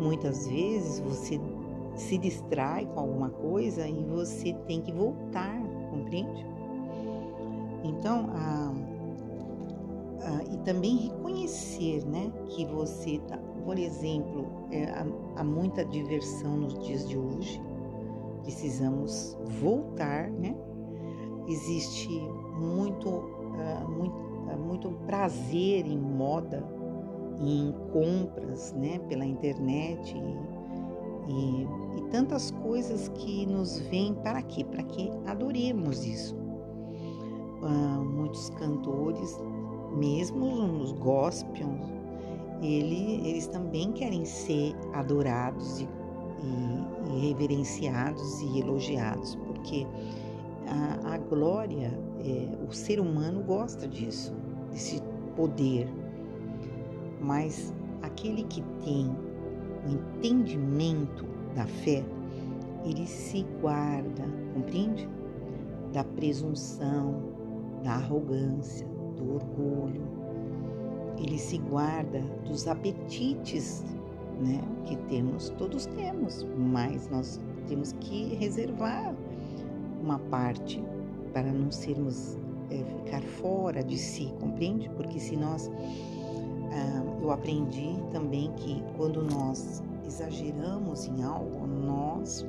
muitas vezes você se distrai com alguma coisa e você tem que voltar, compreende? Então, a, a, e também reconhecer, né, que você tá, por exemplo, é, há, há muita diversão nos dias de hoje. Precisamos voltar, né? Existe muito, uh, muito muito prazer em moda, em compras, né, pela internet e, e, e tantas coisas que nos vêm para quê? Para que adoremos isso. Uh, muitos cantores, mesmo nos gospels, ele, eles também querem ser adorados e, e, e reverenciados e elogiados, porque a, a glória, é, o ser humano gosta disso, desse poder. Mas aquele que tem o entendimento da fé, ele se guarda, compreende? Da presunção, da arrogância, do orgulho. Ele se guarda dos apetites, né? Que temos, todos temos, mas nós temos que reservar uma parte para não sermos é, ficar fora de si, compreende? Porque se nós ah, eu aprendi também que quando nós exageramos em algo, nós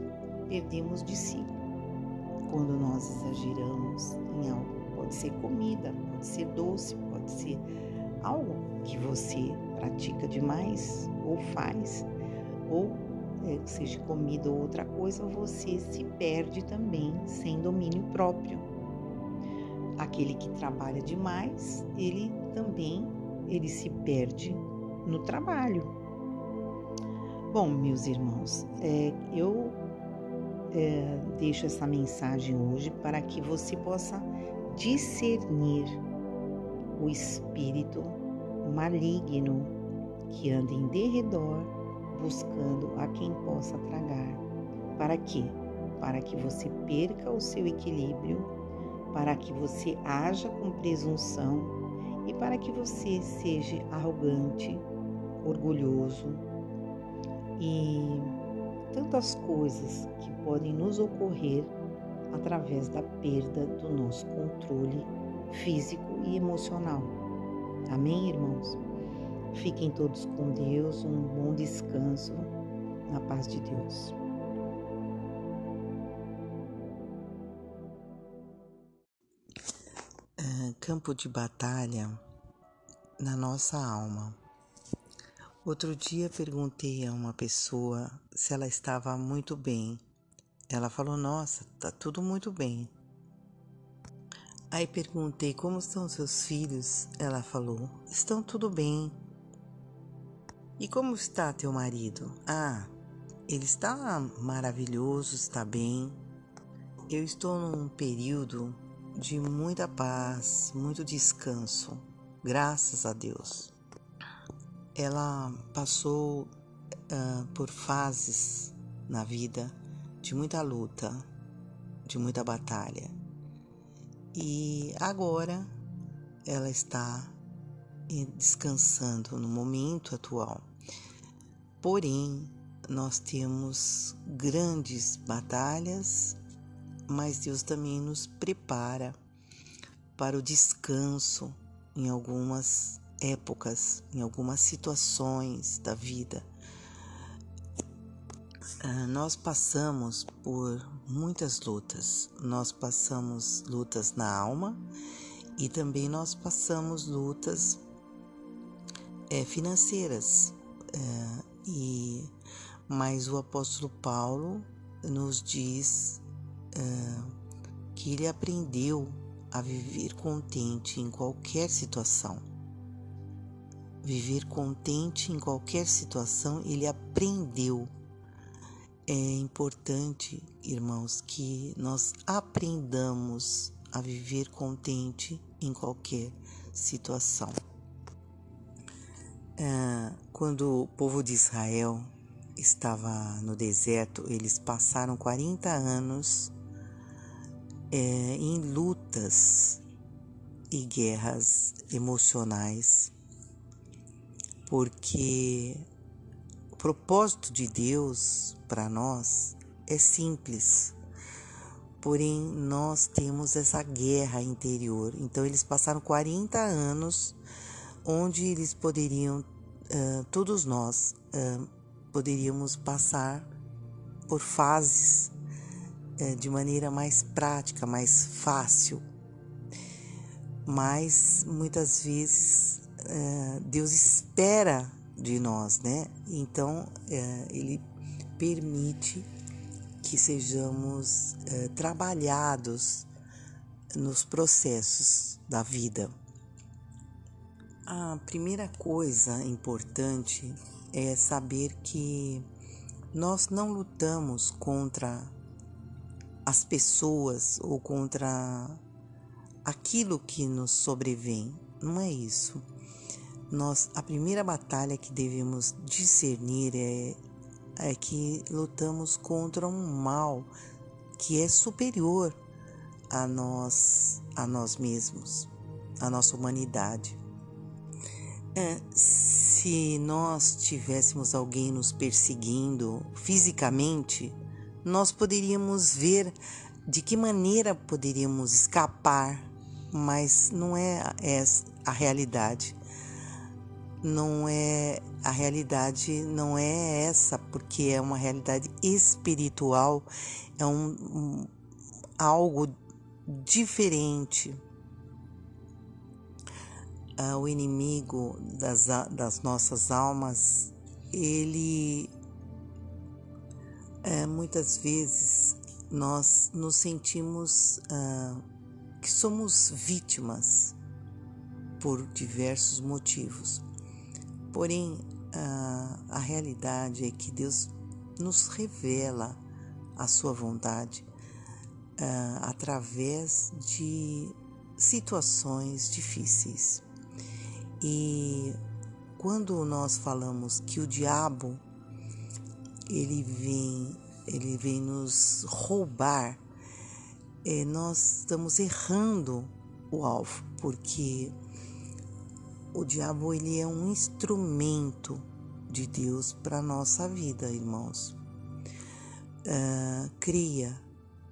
perdemos de si. Quando nós exageramos em algo, pode ser comida, pode ser doce, pode ser algo que você pratica demais ou faz, ou é, seja comida ou outra coisa, você se perde também sem domínio próprio. Aquele que trabalha demais, ele também ele se perde no trabalho. Bom, meus irmãos, é, eu é, deixo essa mensagem hoje para que você possa discernir o espírito maligno que anda em derredor buscando a quem possa tragar. Para quê? Para que você perca o seu equilíbrio, para que você haja com presunção e para que você seja arrogante, orgulhoso e tantas coisas que podem nos ocorrer através da perda do nosso controle físico e emocional. Amém, irmãos? Fiquem todos com Deus, um bom descanso na paz de Deus. Ah, campo de batalha na nossa alma. Outro dia perguntei a uma pessoa se ela estava muito bem. Ela falou: Nossa, tá tudo muito bem. Aí perguntei como estão seus filhos. Ela falou: Estão tudo bem. E como está teu marido? Ah, ele está maravilhoso, está bem. Eu estou num período de muita paz, muito descanso, graças a Deus. Ela passou uh, por fases na vida de muita luta, de muita batalha. E agora ela está descansando no momento atual. Porém, nós temos grandes batalhas, mas Deus também nos prepara para o descanso em algumas épocas, em algumas situações da vida. Ah, nós passamos por muitas lutas. Nós passamos lutas na alma e também nós passamos lutas é, financeiras. É, e mas o apóstolo Paulo nos diz uh, que ele aprendeu a viver contente em qualquer situação. viver contente em qualquer situação, ele aprendeu. É importante, irmãos, que nós aprendamos a viver contente em qualquer situação. É, quando o povo de Israel estava no deserto, eles passaram 40 anos é, em lutas e guerras emocionais, porque o propósito de Deus para nós é simples, porém nós temos essa guerra interior. Então eles passaram 40 anos onde eles poderiam, uh, todos nós, uh, poderíamos passar por fases uh, de maneira mais prática, mais fácil. Mas muitas vezes Deus espera de nós, né? Então Ele permite que sejamos trabalhados nos processos da vida. A primeira coisa importante é saber que nós não lutamos contra as pessoas ou contra aquilo que nos sobrevém. Não é isso. Nós, a primeira batalha que devemos discernir é, é que lutamos contra um mal que é superior a nós, a nós mesmos, a nossa humanidade. É, se nós tivéssemos alguém nos perseguindo fisicamente, nós poderíamos ver de que maneira poderíamos escapar, mas não é, é a realidade. Não é a realidade, não é essa, porque é uma realidade espiritual, é um, um algo diferente uh, o inimigo das, das nossas almas, ele uh, muitas vezes nós nos sentimos uh, que somos vítimas por diversos motivos. Porém, a realidade é que Deus nos revela a sua vontade através de situações difíceis. E quando nós falamos que o diabo ele vem, ele vem nos roubar, é, nós estamos errando o alvo, porque o diabo ele é um instrumento de Deus para nossa vida, irmãos. Uh, cria,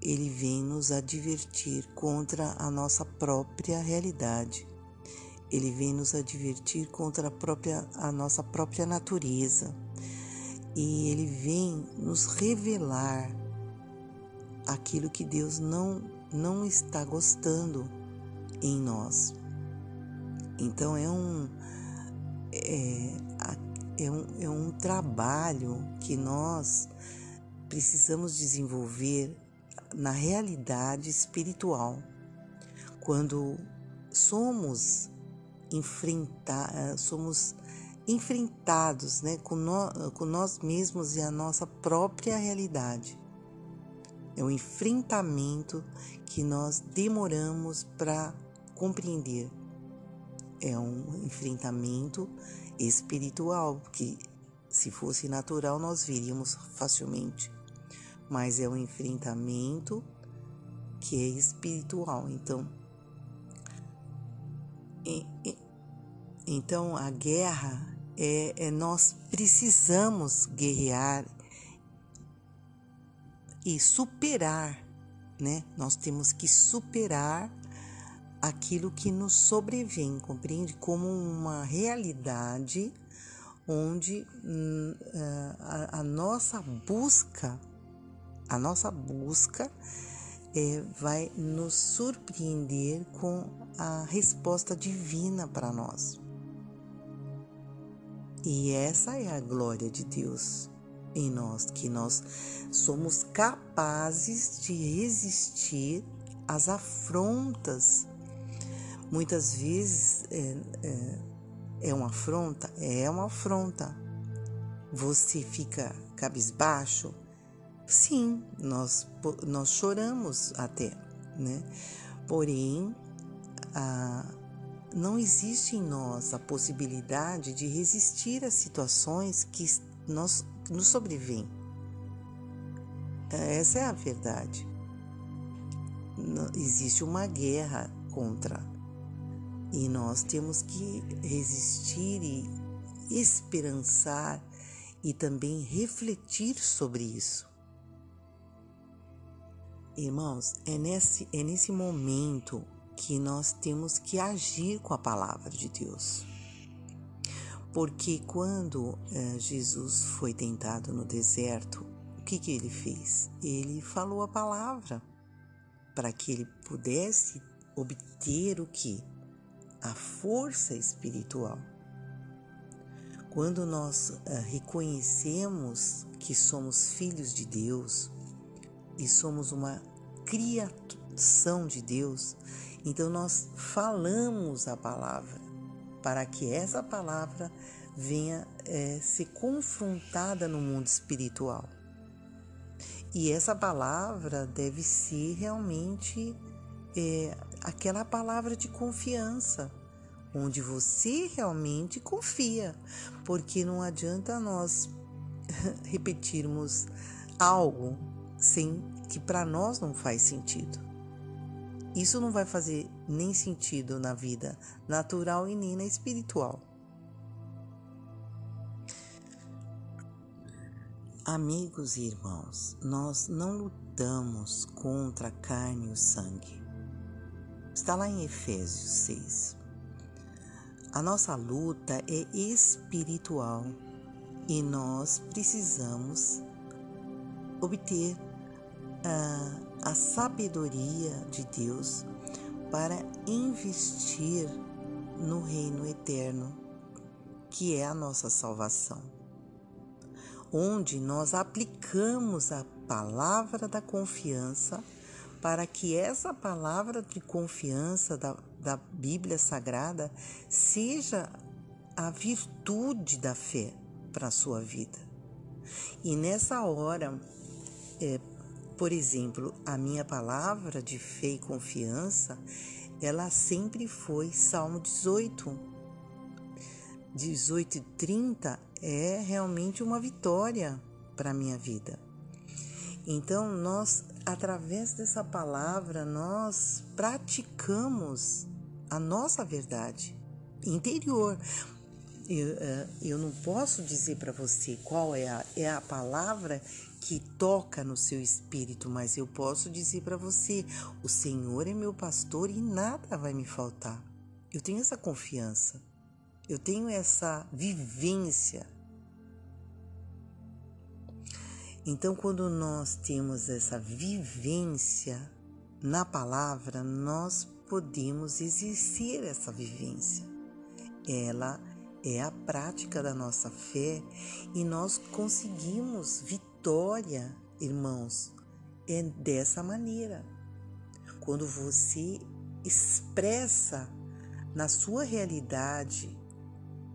ele vem nos advertir contra a nossa própria realidade. Ele vem nos advertir contra a, própria, a nossa própria natureza e ele vem nos revelar aquilo que Deus não, não está gostando em nós. Então é um, é, é, um, é um trabalho que nós precisamos desenvolver na realidade espiritual. Quando somos enfrentar, somos enfrentados né, com, no, com nós mesmos e a nossa própria realidade. É um enfrentamento que nós demoramos para compreender. É um enfrentamento espiritual, que se fosse natural nós viríamos facilmente, mas é um enfrentamento que é espiritual. Então, então a guerra é, é nós precisamos guerrear e superar, né? Nós temos que superar aquilo que nos sobrevém, compreende? Como uma realidade onde hum, a, a, nossa busca, a nossa busca é, vai nos surpreender com a resposta divina para nós. E essa é a glória de Deus em nós, que nós somos capazes de resistir às afrontas. Muitas vezes é, é, é uma afronta? É uma afronta. Você fica cabisbaixo? Sim, nós, nós choramos até, né? Porém, a, não existe em nós a possibilidade de resistir a situações que nós, nos sobrevêm. Essa é a verdade. Existe uma guerra contra e nós temos que resistir e esperançar e também refletir sobre isso. Irmãos, é nesse, é nesse momento que nós temos que agir com a palavra de Deus. Porque quando é, Jesus foi tentado no deserto, o que, que ele fez? Ele falou a palavra para que ele pudesse obter o que? A força espiritual. Quando nós uh, reconhecemos que somos filhos de Deus e somos uma criação de Deus, então nós falamos a palavra para que essa palavra venha é, ser confrontada no mundo espiritual. E essa palavra deve ser realmente é, aquela palavra de confiança, onde você realmente confia, porque não adianta nós repetirmos algo sem que para nós não faz sentido. Isso não vai fazer nem sentido na vida natural e nem na espiritual. Amigos e irmãos, nós não lutamos contra a carne e o sangue. Está lá em Efésios 6. A nossa luta é espiritual e nós precisamos obter a, a sabedoria de Deus para investir no reino eterno, que é a nossa salvação, onde nós aplicamos a palavra da confiança para que essa palavra de confiança da, da Bíblia Sagrada seja a virtude da fé para a sua vida. E nessa hora, é, por exemplo, a minha palavra de fé e confiança, ela sempre foi Salmo 18. 18 e 30 é realmente uma vitória para a minha vida. Então, nós através dessa palavra, nós praticamos a nossa verdade interior. Eu, eh, eu não posso dizer para você qual é a, é a palavra que toca no seu espírito, mas eu posso dizer para você: o Senhor é meu pastor e nada vai me faltar. Eu tenho essa confiança, eu tenho essa vivência então, quando nós temos essa vivência na palavra, nós podemos exercer essa vivência. Ela é a prática da nossa fé e nós conseguimos vitória, irmãos, é dessa maneira. Quando você expressa na sua realidade,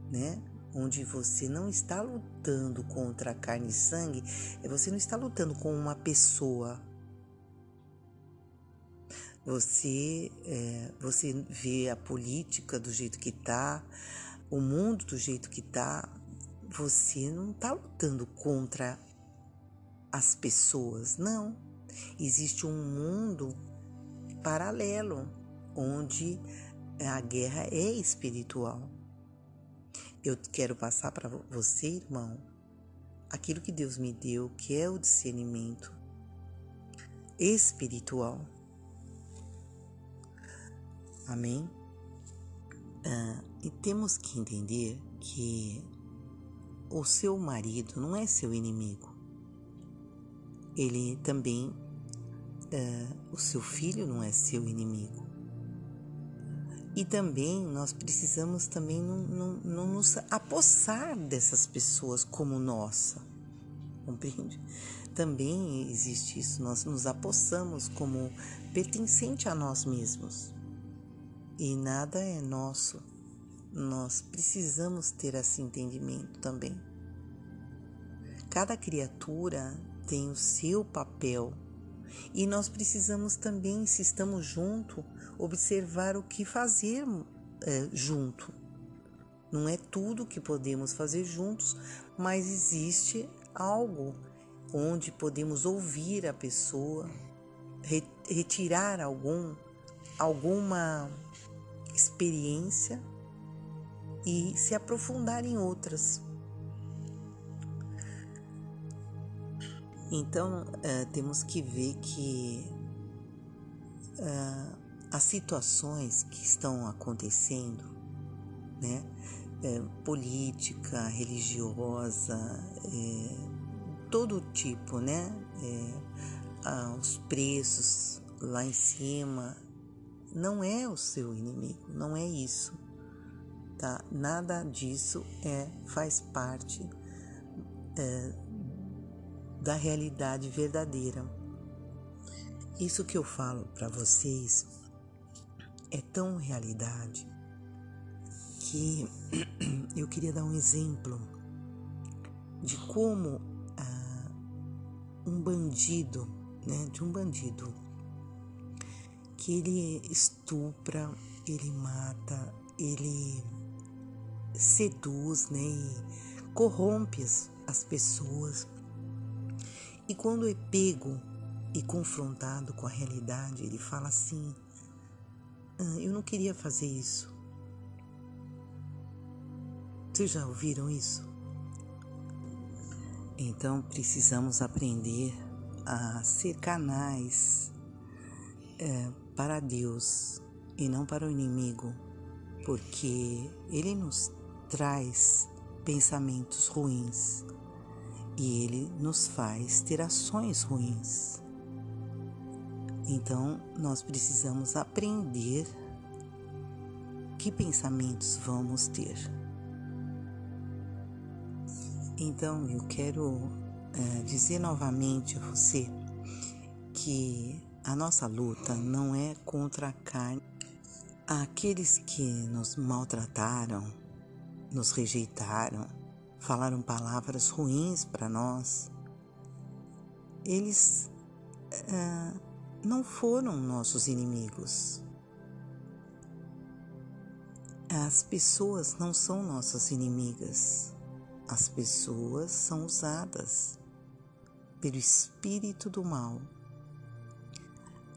né, onde você não está lutando contra a carne e sangue, é você não está lutando com uma pessoa. Você, é, você vê a política do jeito que está, o mundo do jeito que está, você não está lutando contra as pessoas, não. Existe um mundo paralelo onde a guerra é espiritual. Eu quero passar para você, irmão, aquilo que Deus me deu, que é o discernimento espiritual. Amém? Ah, e temos que entender que o seu marido não é seu inimigo. Ele também, ah, o seu filho não é seu inimigo. E também nós precisamos também não, não, não nos apossar dessas pessoas como nossa, compreende? Também existe isso, nós nos apossamos como pertencente a nós mesmos. E nada é nosso, nós precisamos ter esse entendimento também. Cada criatura tem o seu papel e nós precisamos também, se estamos junto, observar o que fazer é, junto. Não é tudo que podemos fazer juntos, mas existe algo onde podemos ouvir a pessoa, retirar algum alguma experiência e se aprofundar em outras. Então, uh, temos que ver que uh, as situações que estão acontecendo, né, uh, política, religiosa, todo tipo, né, os preços lá em cima, não é o seu inimigo, não é isso, tá? Nada disso é faz parte é, da realidade verdadeira. Isso que eu falo para vocês é tão realidade que eu queria dar um exemplo de como ah, um bandido, né, de um bandido que ele estupra, ele mata, ele seduz, né, e corrompe as, as pessoas. E quando é pego e confrontado com a realidade, ele fala assim: ah, Eu não queria fazer isso. Vocês já ouviram isso? Então precisamos aprender a ser canais é, para Deus e não para o inimigo, porque ele nos traz pensamentos ruins e ele nos faz ter ações ruins. Então, nós precisamos aprender que pensamentos vamos ter. Então, eu quero é, dizer novamente a você que a nossa luta não é contra a carne. Aqueles que nos maltrataram, nos rejeitaram, falaram palavras ruins para nós, eles uh, não foram nossos inimigos. As pessoas não são nossas inimigas. As pessoas são usadas pelo espírito do mal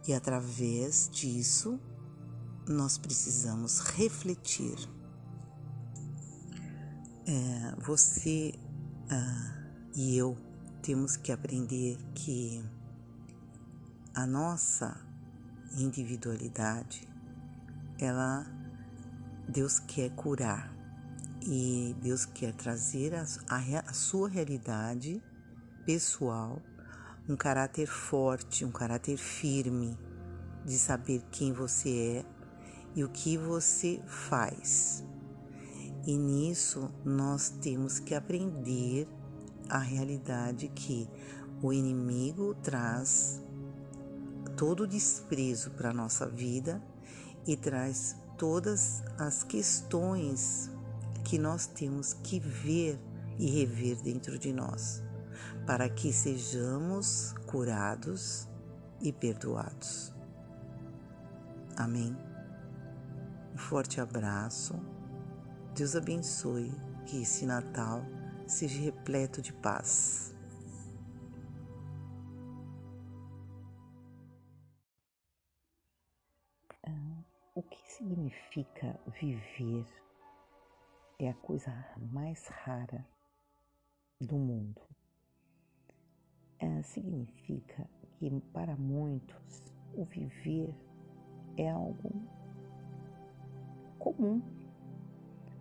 e através disso, nós precisamos refletir. É, você ah, e eu temos que aprender que a nossa individualidade, ela Deus quer curar e Deus quer trazer a, a, a sua realidade pessoal um caráter forte, um caráter firme de saber quem você é e o que você faz. E nisso nós temos que aprender a realidade que o inimigo traz todo o desprezo para a nossa vida e traz todas as questões que nós temos que ver e rever dentro de nós para que sejamos curados e perdoados. Amém. Um forte abraço. Deus abençoe que esse Natal seja repleto de paz. O que significa viver é a coisa mais rara do mundo. É, significa que para muitos o viver é algo comum,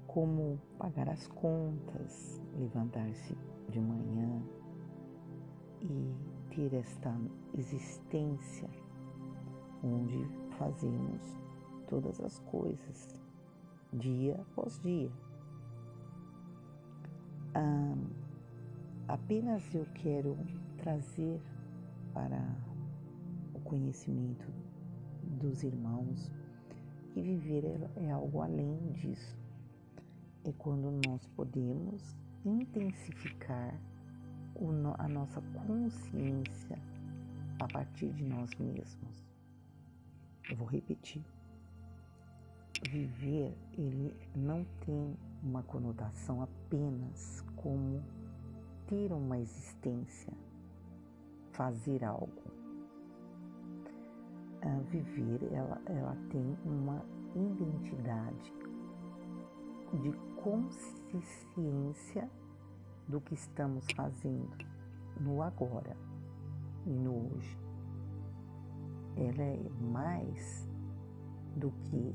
como pagar as contas, levantar-se de manhã e ter esta existência onde fazemos todas as coisas dia após dia. Ah, apenas eu quero trazer para o conhecimento dos irmãos que viver é, é algo além disso. é quando nós podemos intensificar a nossa consciência a partir de nós mesmos. Eu vou repetir. Viver, ele não tem uma conotação apenas como ter uma existência, fazer algo. A viver, ela, ela tem uma identidade de consciência do que estamos fazendo no agora e no hoje. Ela é mais do que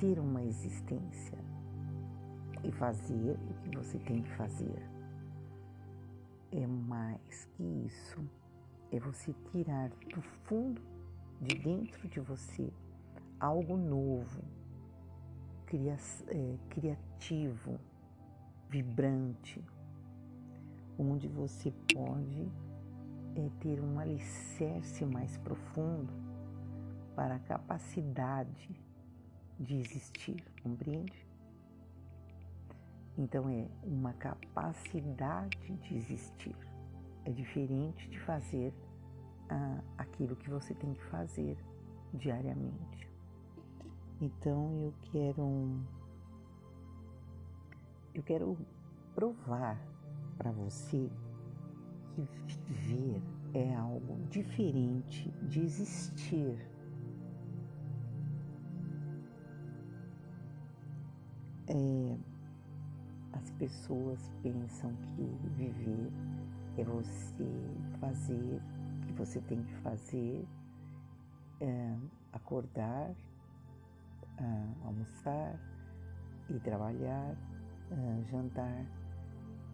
ter uma existência e fazer o que você tem que fazer. É mais que isso. É você tirar do fundo de dentro de você algo novo, é, criativo, vibrante, onde você pode é, ter um alicerce mais profundo para a capacidade de existir, compreende? Então é uma capacidade de existir. É diferente de fazer ah, aquilo que você tem que fazer diariamente. Então eu quero eu quero provar para você que viver é algo diferente de existir. É, as pessoas pensam que viver é você fazer o que você tem que fazer, é, acordar, uh, almoçar, ir trabalhar, uh, jantar,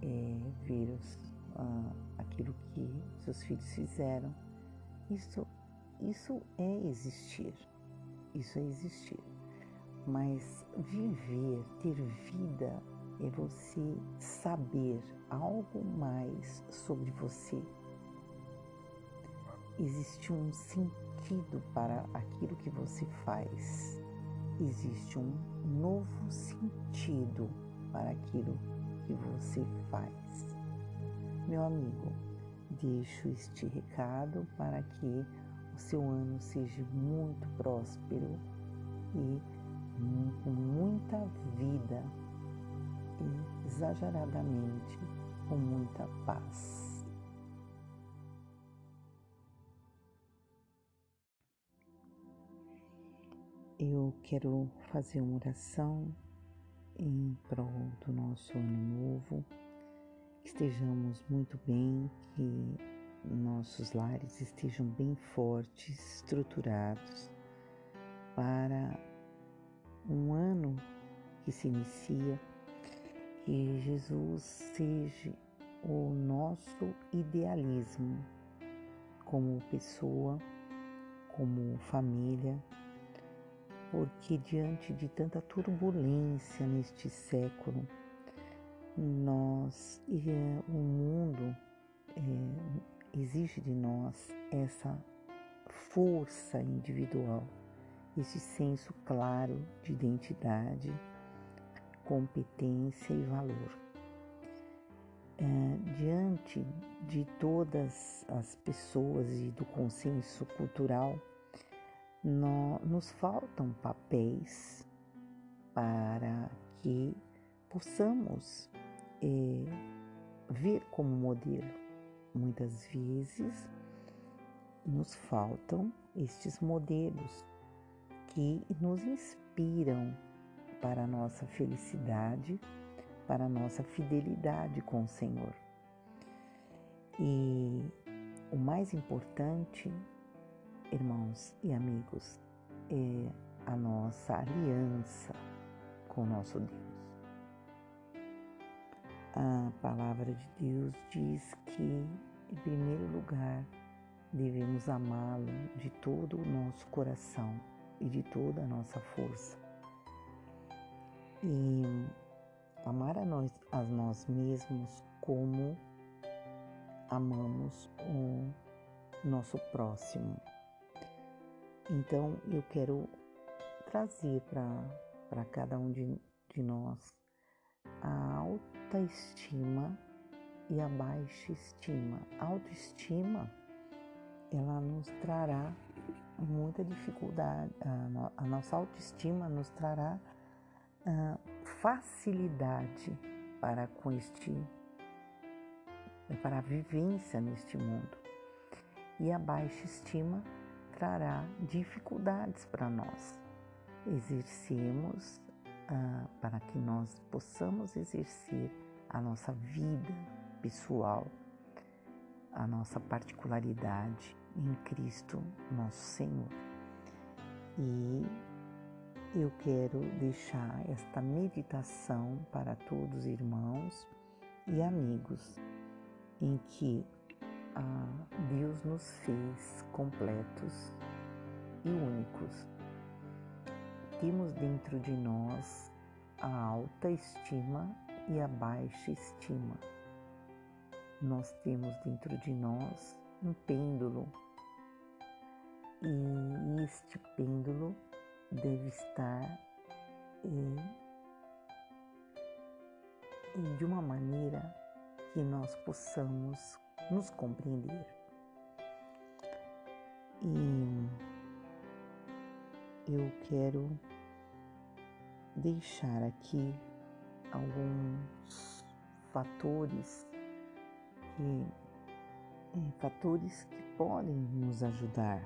é, ver os, aquilo que seus filhos fizeram. Isso, isso é existir. Isso é existir. Mas viver, ter vida, é você saber algo mais sobre você. Existe um sentido para aquilo que você faz existe um novo sentido para aquilo que você faz. Meu amigo, deixo este recado para que o seu ano seja muito próspero e com muita vida e exageradamente com muita paz. Eu quero fazer uma oração em prol do nosso ano novo, que estejamos muito bem, que nossos lares estejam bem fortes, estruturados para um ano que se inicia, que Jesus seja o nosso idealismo como pessoa, como família porque diante de tanta turbulência neste século, nós é, o mundo é, exige de nós essa força individual, esse senso claro de identidade, competência e valor. É, diante de todas as pessoas e do consenso cultural, no, nos faltam papéis para que possamos é, ver como modelo. Muitas vezes nos faltam estes modelos que nos inspiram para a nossa felicidade, para a nossa fidelidade com o Senhor. E o mais importante irmãos e amigos, é a nossa aliança com o nosso Deus. A palavra de Deus diz que, em primeiro lugar, devemos amá-lo de todo o nosso coração e de toda a nossa força. E amar a nós, a nós mesmos como amamos o nosso próximo. Então eu quero trazer para cada um de, de nós a alta estima e a baixa estima. A autoestima, ela nos trará muita dificuldade, a, nossa autoestima nos trará uh, facilidade para com este, para a vivência neste mundo. E a baixa estima trará dificuldades para nós. Exercemos uh, para que nós possamos exercer a nossa vida pessoal, a nossa particularidade em Cristo, nosso Senhor. E eu quero deixar esta meditação para todos irmãos e amigos, em que ah, Deus nos fez completos e únicos. Temos dentro de nós a alta estima e a baixa estima. Nós temos dentro de nós um pêndulo e este pêndulo deve estar de uma maneira que nós possamos nos compreender. E eu quero deixar aqui alguns fatores que fatores que podem nos ajudar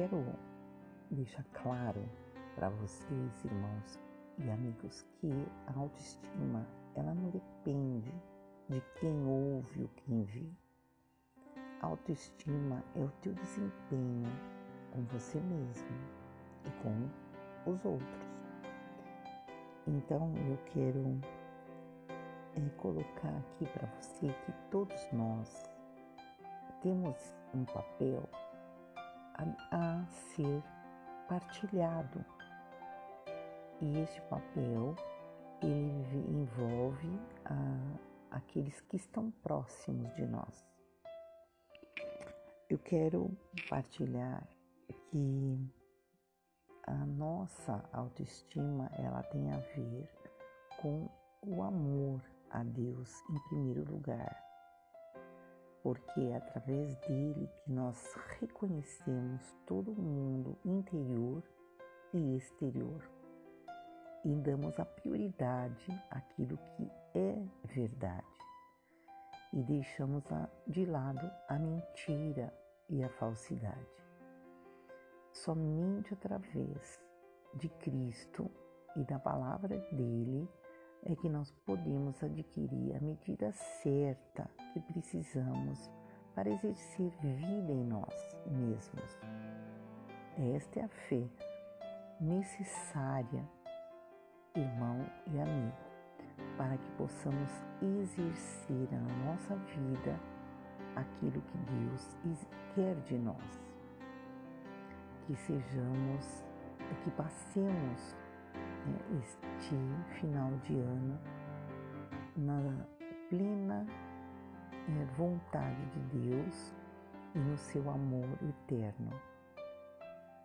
quero deixar claro para vocês, irmãos e amigos, que a autoestima ela não depende de quem ouve ou quem vê. A autoestima é o teu desempenho com você mesmo e com os outros. Então eu quero é, colocar aqui para você que todos nós temos um papel a, a ser partilhado. E este papel ele envolve a, aqueles que estão próximos de nós. Eu quero partilhar que a nossa autoestima ela tem a ver com o amor a Deus em primeiro lugar porque é através dele que nós reconhecemos todo o mundo interior e exterior e damos a prioridade àquilo que é verdade e deixamos de lado a mentira e a falsidade. Somente através de Cristo e da palavra dele é que nós podemos adquirir a medida certa que precisamos para exercer vida em nós mesmos. Esta é a fé necessária, irmão e amigo, para que possamos exercer na nossa vida aquilo que Deus quer de nós. Que sejamos, que passemos este final de ano na plena é, vontade de Deus e no seu amor eterno.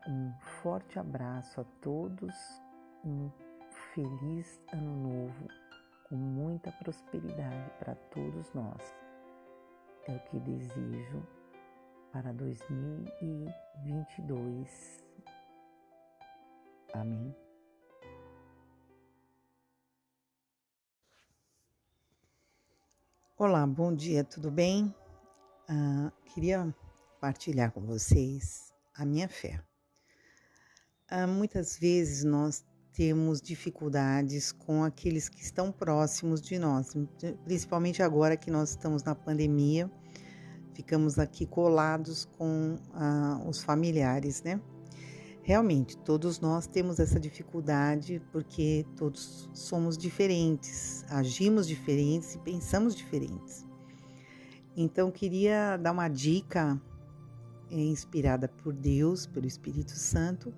Um forte abraço a todos, um feliz ano novo, com muita prosperidade para todos nós. É o que desejo para 2022. Amém. Olá, bom dia, tudo bem? Uh, queria partilhar com vocês a minha fé. Uh, muitas vezes nós temos dificuldades com aqueles que estão próximos de nós, principalmente agora que nós estamos na pandemia, ficamos aqui colados com uh, os familiares, né? Realmente, todos nós temos essa dificuldade porque todos somos diferentes, agimos diferentes e pensamos diferentes. Então, queria dar uma dica é, inspirada por Deus, pelo Espírito Santo,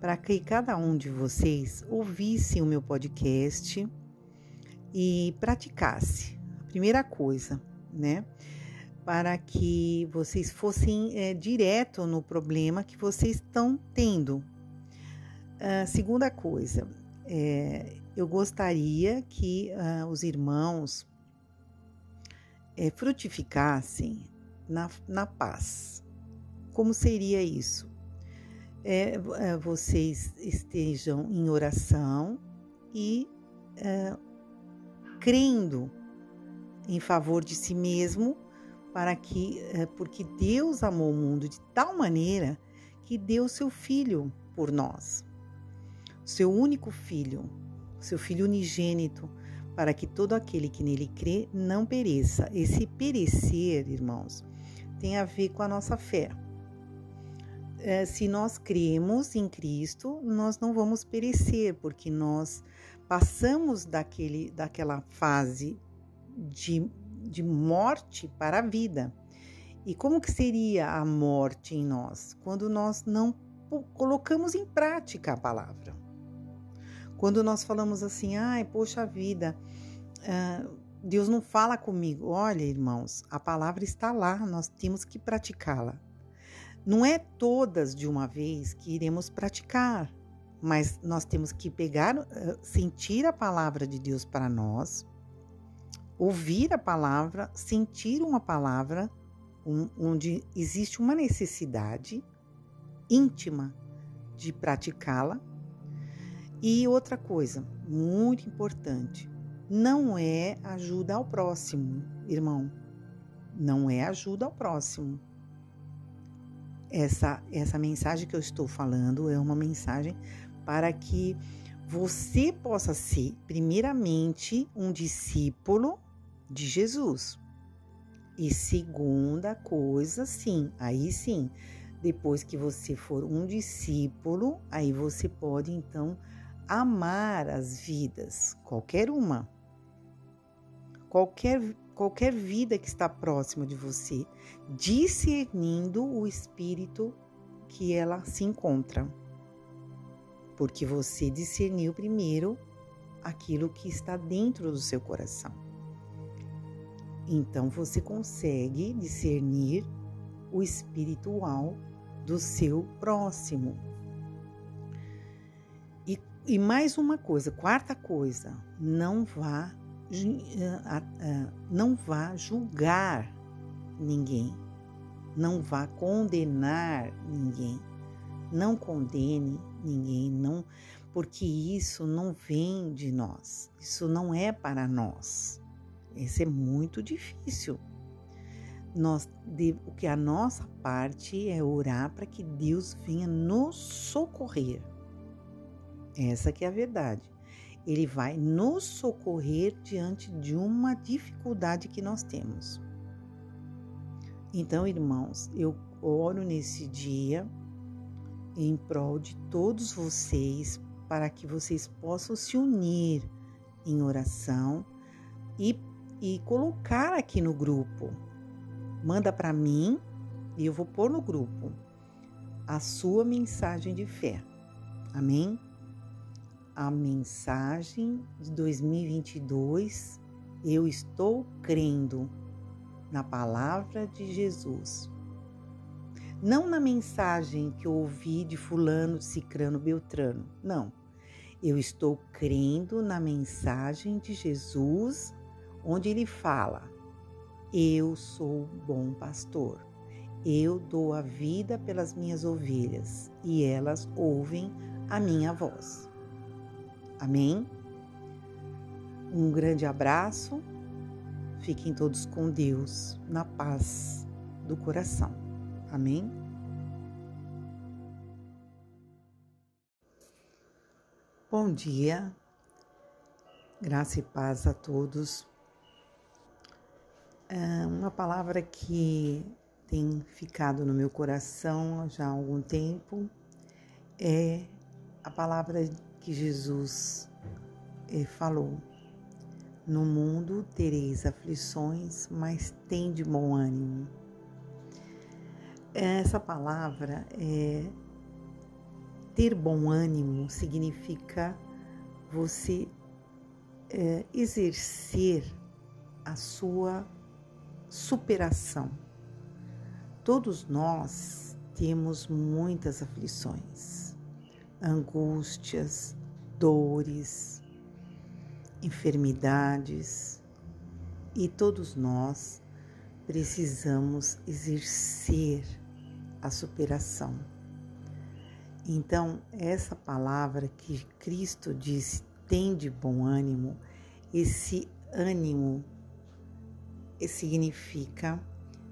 para que cada um de vocês ouvisse o meu podcast e praticasse. A primeira coisa, né? Para que vocês fossem é, direto no problema que vocês estão tendo. A segunda coisa, é, eu gostaria que uh, os irmãos é, frutificassem na, na paz. Como seria isso? É, é, vocês estejam em oração e é, crendo em favor de si mesmo, para que, é, porque Deus amou o mundo de tal maneira que deu seu filho por nós, seu único filho, seu filho unigênito, para que todo aquele que nele crê não pereça. Esse perecer, irmãos, tem a ver com a nossa fé. É, se nós cremos em Cristo, nós não vamos perecer, porque nós passamos daquele, daquela fase de, de morte para a vida. E como que seria a morte em nós? Quando nós não colocamos em prática a palavra. Quando nós falamos assim, ai, poxa vida, uh, Deus não fala comigo. Olha, irmãos, a palavra está lá, nós temos que praticá-la. Não é todas de uma vez que iremos praticar, mas nós temos que pegar, uh, sentir a palavra de Deus para nós, ouvir a palavra, sentir uma palavra um, onde existe uma necessidade íntima de praticá-la e outra coisa, muito importante, não é ajuda ao próximo, irmão. Não é ajuda ao próximo. Essa, essa mensagem que eu estou falando é uma mensagem para que você possa ser, primeiramente, um discípulo de Jesus. E segunda coisa, sim, aí sim, depois que você for um discípulo, aí você pode então amar as vidas, qualquer uma. Qualquer, qualquer vida que está próxima de você, discernindo o espírito que ela se encontra. Porque você discerniu primeiro aquilo que está dentro do seu coração. Então você consegue discernir o espiritual do seu próximo. E mais uma coisa, quarta coisa, não vá não vá julgar ninguém, não vá condenar ninguém, não condene ninguém, não, porque isso não vem de nós, isso não é para nós. Isso é muito difícil. Nós, o que a nossa parte é orar para que Deus venha nos socorrer. Essa que é a verdade. Ele vai nos socorrer diante de uma dificuldade que nós temos. Então, irmãos, eu oro nesse dia em prol de todos vocês para que vocês possam se unir em oração e, e colocar aqui no grupo. Manda para mim e eu vou pôr no grupo a sua mensagem de fé. Amém? a mensagem de 2022, eu estou crendo na palavra de Jesus. Não na mensagem que eu ouvi de Fulano, Cicrano, Beltrano. Não. Eu estou crendo na mensagem de Jesus, onde ele fala: Eu sou bom pastor. Eu dou a vida pelas minhas ovelhas e elas ouvem a minha voz. Amém? Um grande abraço. Fiquem todos com Deus, na paz do coração. Amém? Bom dia, graça e paz a todos. É uma palavra que tem ficado no meu coração já há algum tempo é a palavra que Jesus eh, falou: No mundo tereis aflições, mas tem de bom ânimo. Essa palavra é ter bom ânimo significa você é, exercer a sua superação. Todos nós temos muitas aflições angústias, dores, enfermidades e todos nós precisamos exercer a superação. Então, essa palavra que Cristo disse, tem de bom ânimo, esse ânimo significa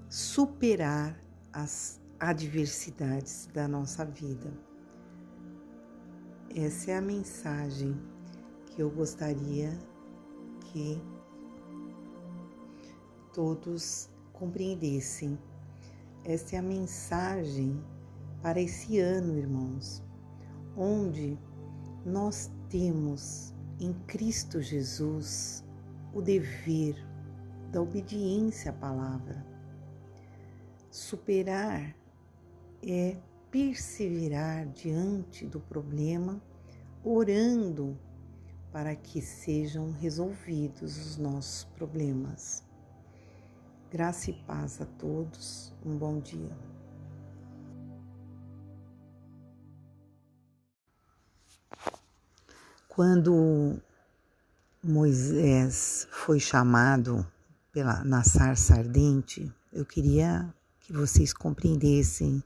superar as adversidades da nossa vida. Essa é a mensagem que eu gostaria que todos compreendessem. Essa é a mensagem para esse ano, irmãos, onde nós temos em Cristo Jesus o dever da obediência à palavra. Superar é perseverar diante do problema, orando para que sejam resolvidos os nossos problemas. Graça e paz a todos. Um bom dia. Quando Moisés foi chamado pela, na sarça ardente, eu queria que vocês compreendessem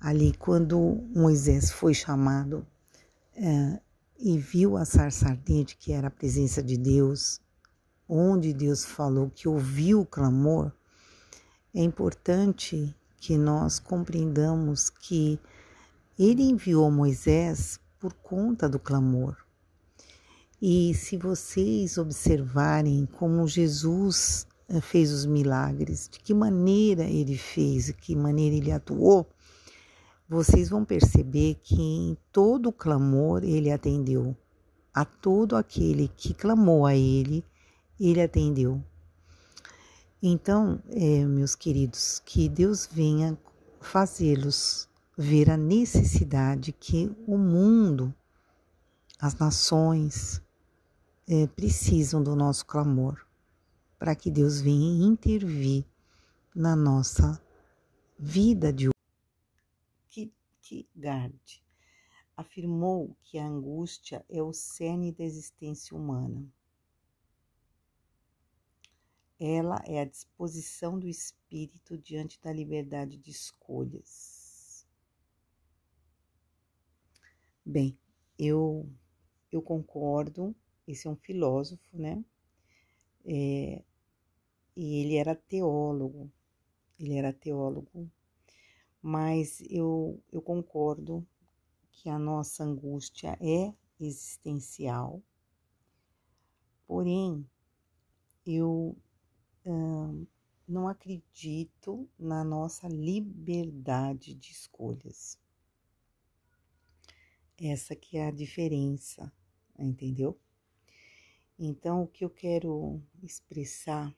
ali quando Moisés foi chamado é, e viu a sarça ardente, que era a presença de Deus, onde Deus falou que ouviu o clamor, é importante que nós compreendamos que ele enviou Moisés por conta do clamor. E se vocês observarem como Jesus eh, fez os milagres, de que maneira ele fez, de que maneira ele atuou, vocês vão perceber que em todo clamor ele atendeu. A todo aquele que clamou a ele, ele atendeu. Então, é, meus queridos, que Deus venha fazê-los ver a necessidade que o mundo, as nações, é, precisam do nosso clamor, para que Deus venha intervir na nossa vida de. Kierkegaard afirmou que a angústia é o cerne da existência humana. Ela é a disposição do espírito diante da liberdade de escolhas. Bem, eu eu concordo. Esse é um filósofo, né? É, e ele era teólogo. Ele era teólogo, mas eu eu concordo que a nossa angústia é existencial. Porém, eu não acredito na nossa liberdade de escolhas. Essa que é a diferença, entendeu? Então, o que eu quero expressar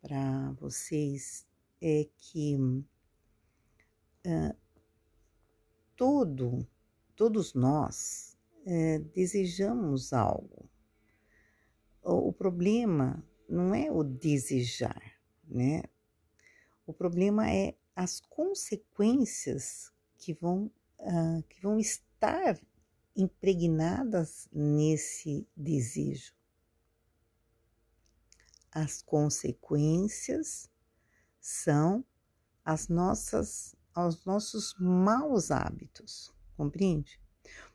para vocês é que uh, todo, todos nós uh, desejamos algo, o problema não é o desejar, né? O problema é as consequências que vão, uh, que vão estar impregnadas nesse desejo. As consequências são as nossas, os nossos maus hábitos, compreende?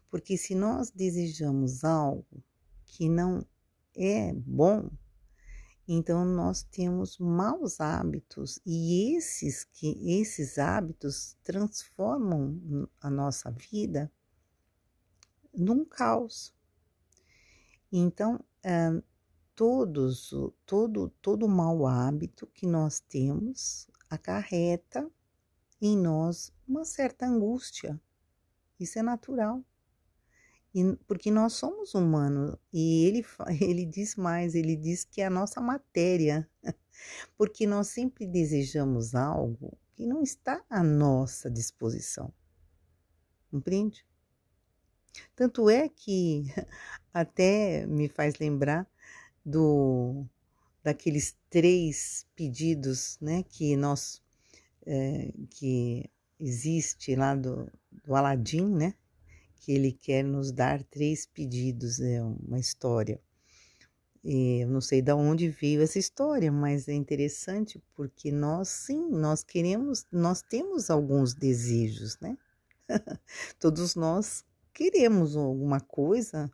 Porque se nós desejamos algo que não é bom, então nós temos maus hábitos e esses que esses hábitos transformam a nossa vida num caos. Então, é, todos todo todo mau hábito que nós temos acarreta em nós uma certa angústia. Isso é natural. E, porque nós somos humanos e ele, ele diz mais, ele diz que é a nossa matéria, porque nós sempre desejamos algo que não está à nossa disposição. Compreende? Tanto é que até me faz lembrar do daqueles três pedidos, né, que nós é, que existe lá do, do Aladim, né? Que ele quer nos dar três pedidos, é uma história. E eu não sei de onde veio essa história, mas é interessante porque nós sim, nós queremos, nós temos alguns desejos, né? Todos nós queremos alguma coisa,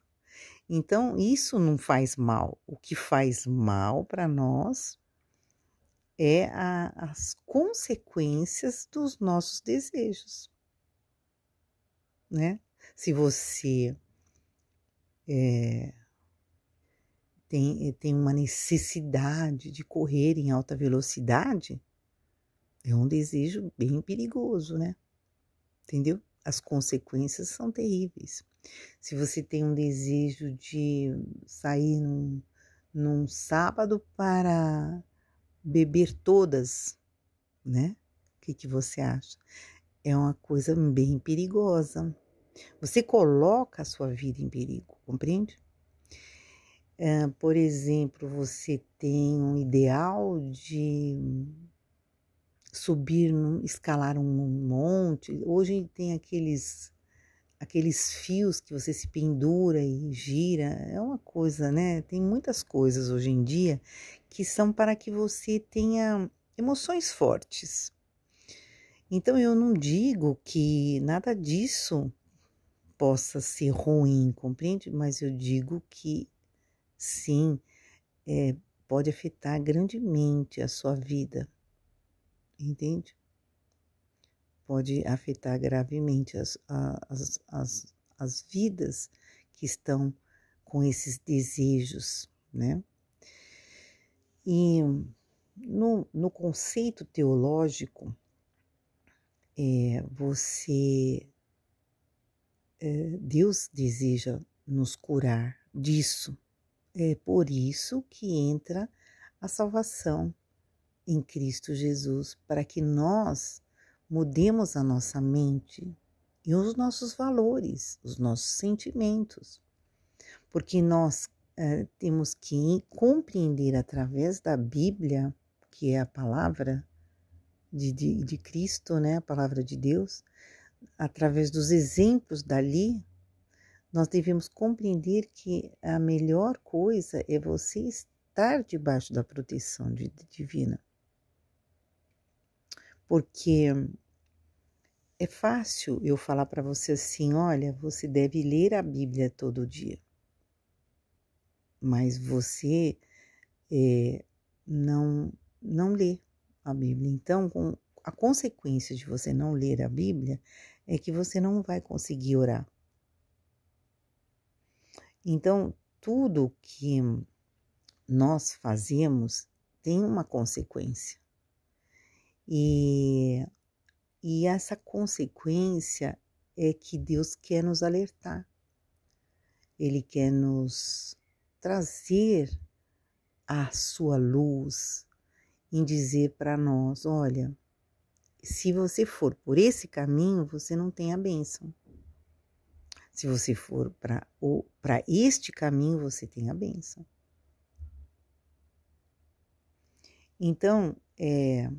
então isso não faz mal. O que faz mal para nós é a, as consequências dos nossos desejos, né? Se você é, tem, tem uma necessidade de correr em alta velocidade, é um desejo bem perigoso, né? Entendeu? As consequências são terríveis. Se você tem um desejo de sair num, num sábado para beber todas, né? O que, que você acha? É uma coisa bem perigosa. Você coloca a sua vida em perigo, compreende? É, por exemplo, você tem um ideal de subir, escalar um monte. Hoje tem aqueles aqueles fios que você se pendura e gira, é uma coisa, né? Tem muitas coisas hoje em dia que são para que você tenha emoções fortes. Então eu não digo que nada disso possa ser ruim, compreende? Mas eu digo que sim, é, pode afetar grandemente a sua vida, entende? pode afetar gravemente as, as, as, as vidas que estão com esses desejos, né? E no, no conceito teológico, é, você, é, Deus deseja nos curar disso. É por isso que entra a salvação em Cristo Jesus, para que nós mudemos a nossa mente e os nossos valores, os nossos sentimentos, porque nós é, temos que compreender através da Bíblia, que é a palavra de, de, de Cristo, né, a palavra de Deus, através dos exemplos dali, nós devemos compreender que a melhor coisa é você estar debaixo da proteção divina. Porque é fácil eu falar para você assim: olha, você deve ler a Bíblia todo dia. Mas você é, não, não lê a Bíblia. Então, com, a consequência de você não ler a Bíblia é que você não vai conseguir orar. Então, tudo que nós fazemos tem uma consequência. E e essa consequência é que Deus quer nos alertar. Ele quer nos trazer a sua luz em dizer para nós: olha, se você for por esse caminho, você não tem a bênção. Se você for para este caminho, você tem a bênção. Então, é,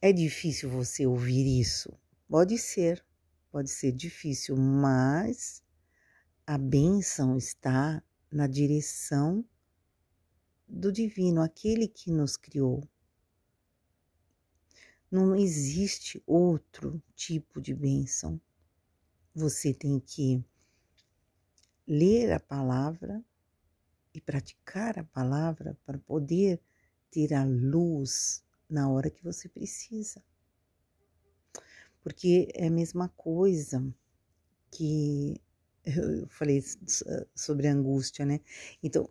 é difícil você ouvir isso? Pode ser, pode ser difícil, mas a bênção está na direção do divino, aquele que nos criou. Não existe outro tipo de bênção. Você tem que ler a palavra e praticar a palavra para poder ter a luz na hora que você precisa. Porque é a mesma coisa que eu falei sobre angústia, né? Então,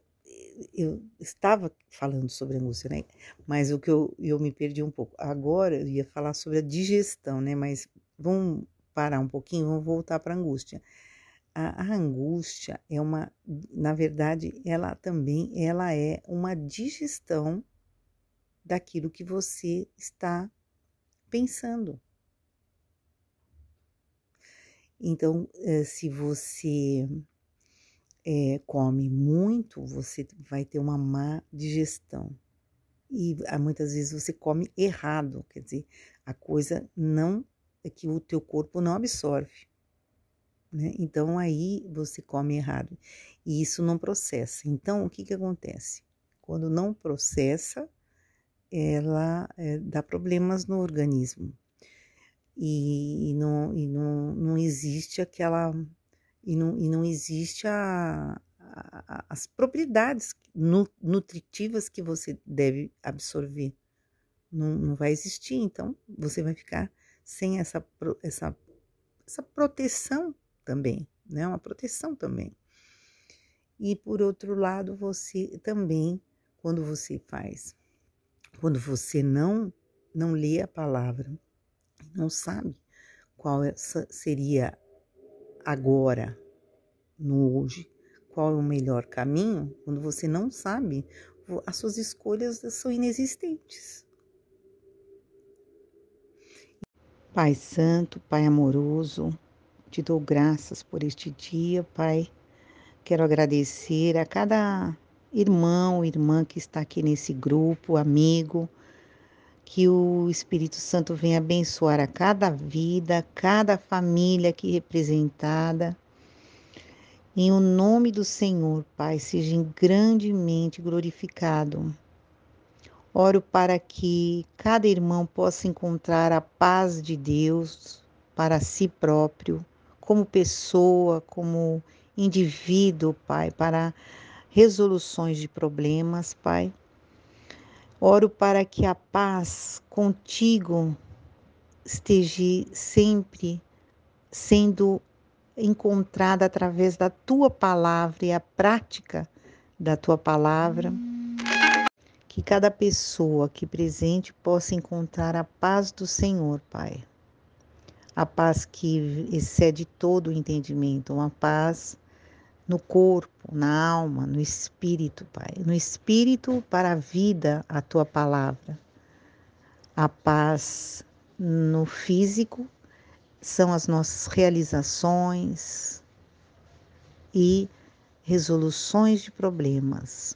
eu estava falando sobre angústia, né? Mas o que eu, eu me perdi um pouco. Agora eu ia falar sobre a digestão, né? Mas vamos parar um pouquinho, vamos voltar para a angústia. A, angústia é uma, na verdade, ela também ela é uma digestão daquilo que você está pensando. Então, eh, se você é, come muito, você vai ter uma má digestão. E ah, muitas vezes você come errado, quer dizer, a coisa não é que o teu corpo não absorve. Né? Então aí você come errado e isso não processa. Então o que que acontece? Quando não processa, ela é, dá problemas no organismo e, e, não, e não, não existe aquela e não, e não existe a, a, as propriedades nutritivas que você deve absorver. Não, não vai existir, então você vai ficar sem essa, essa, essa proteção também, né? Uma proteção também. E por outro lado, você também, quando você faz, quando você não não lê a palavra, não sabe qual seria agora, no hoje, qual é o melhor caminho, quando você não sabe, as suas escolhas são inexistentes. Pai Santo, Pai amoroso, te dou graças por este dia, Pai. Quero agradecer a cada irmão, irmã que está aqui nesse grupo, amigo, que o Espírito Santo venha abençoar a cada vida, cada família aqui representada. Em o nome do Senhor, Pai, seja grandemente glorificado. Oro para que cada irmão possa encontrar a paz de Deus para si próprio, como pessoa, como indivíduo, Pai, para resoluções de problemas, Pai. Oro para que a paz contigo esteja sempre sendo encontrada através da tua palavra e a prática da tua palavra. Que cada pessoa aqui presente possa encontrar a paz do Senhor, Pai a paz que excede todo o entendimento, uma paz no corpo, na alma, no espírito, Pai. No espírito para a vida, a tua palavra. A paz no físico são as nossas realizações e resoluções de problemas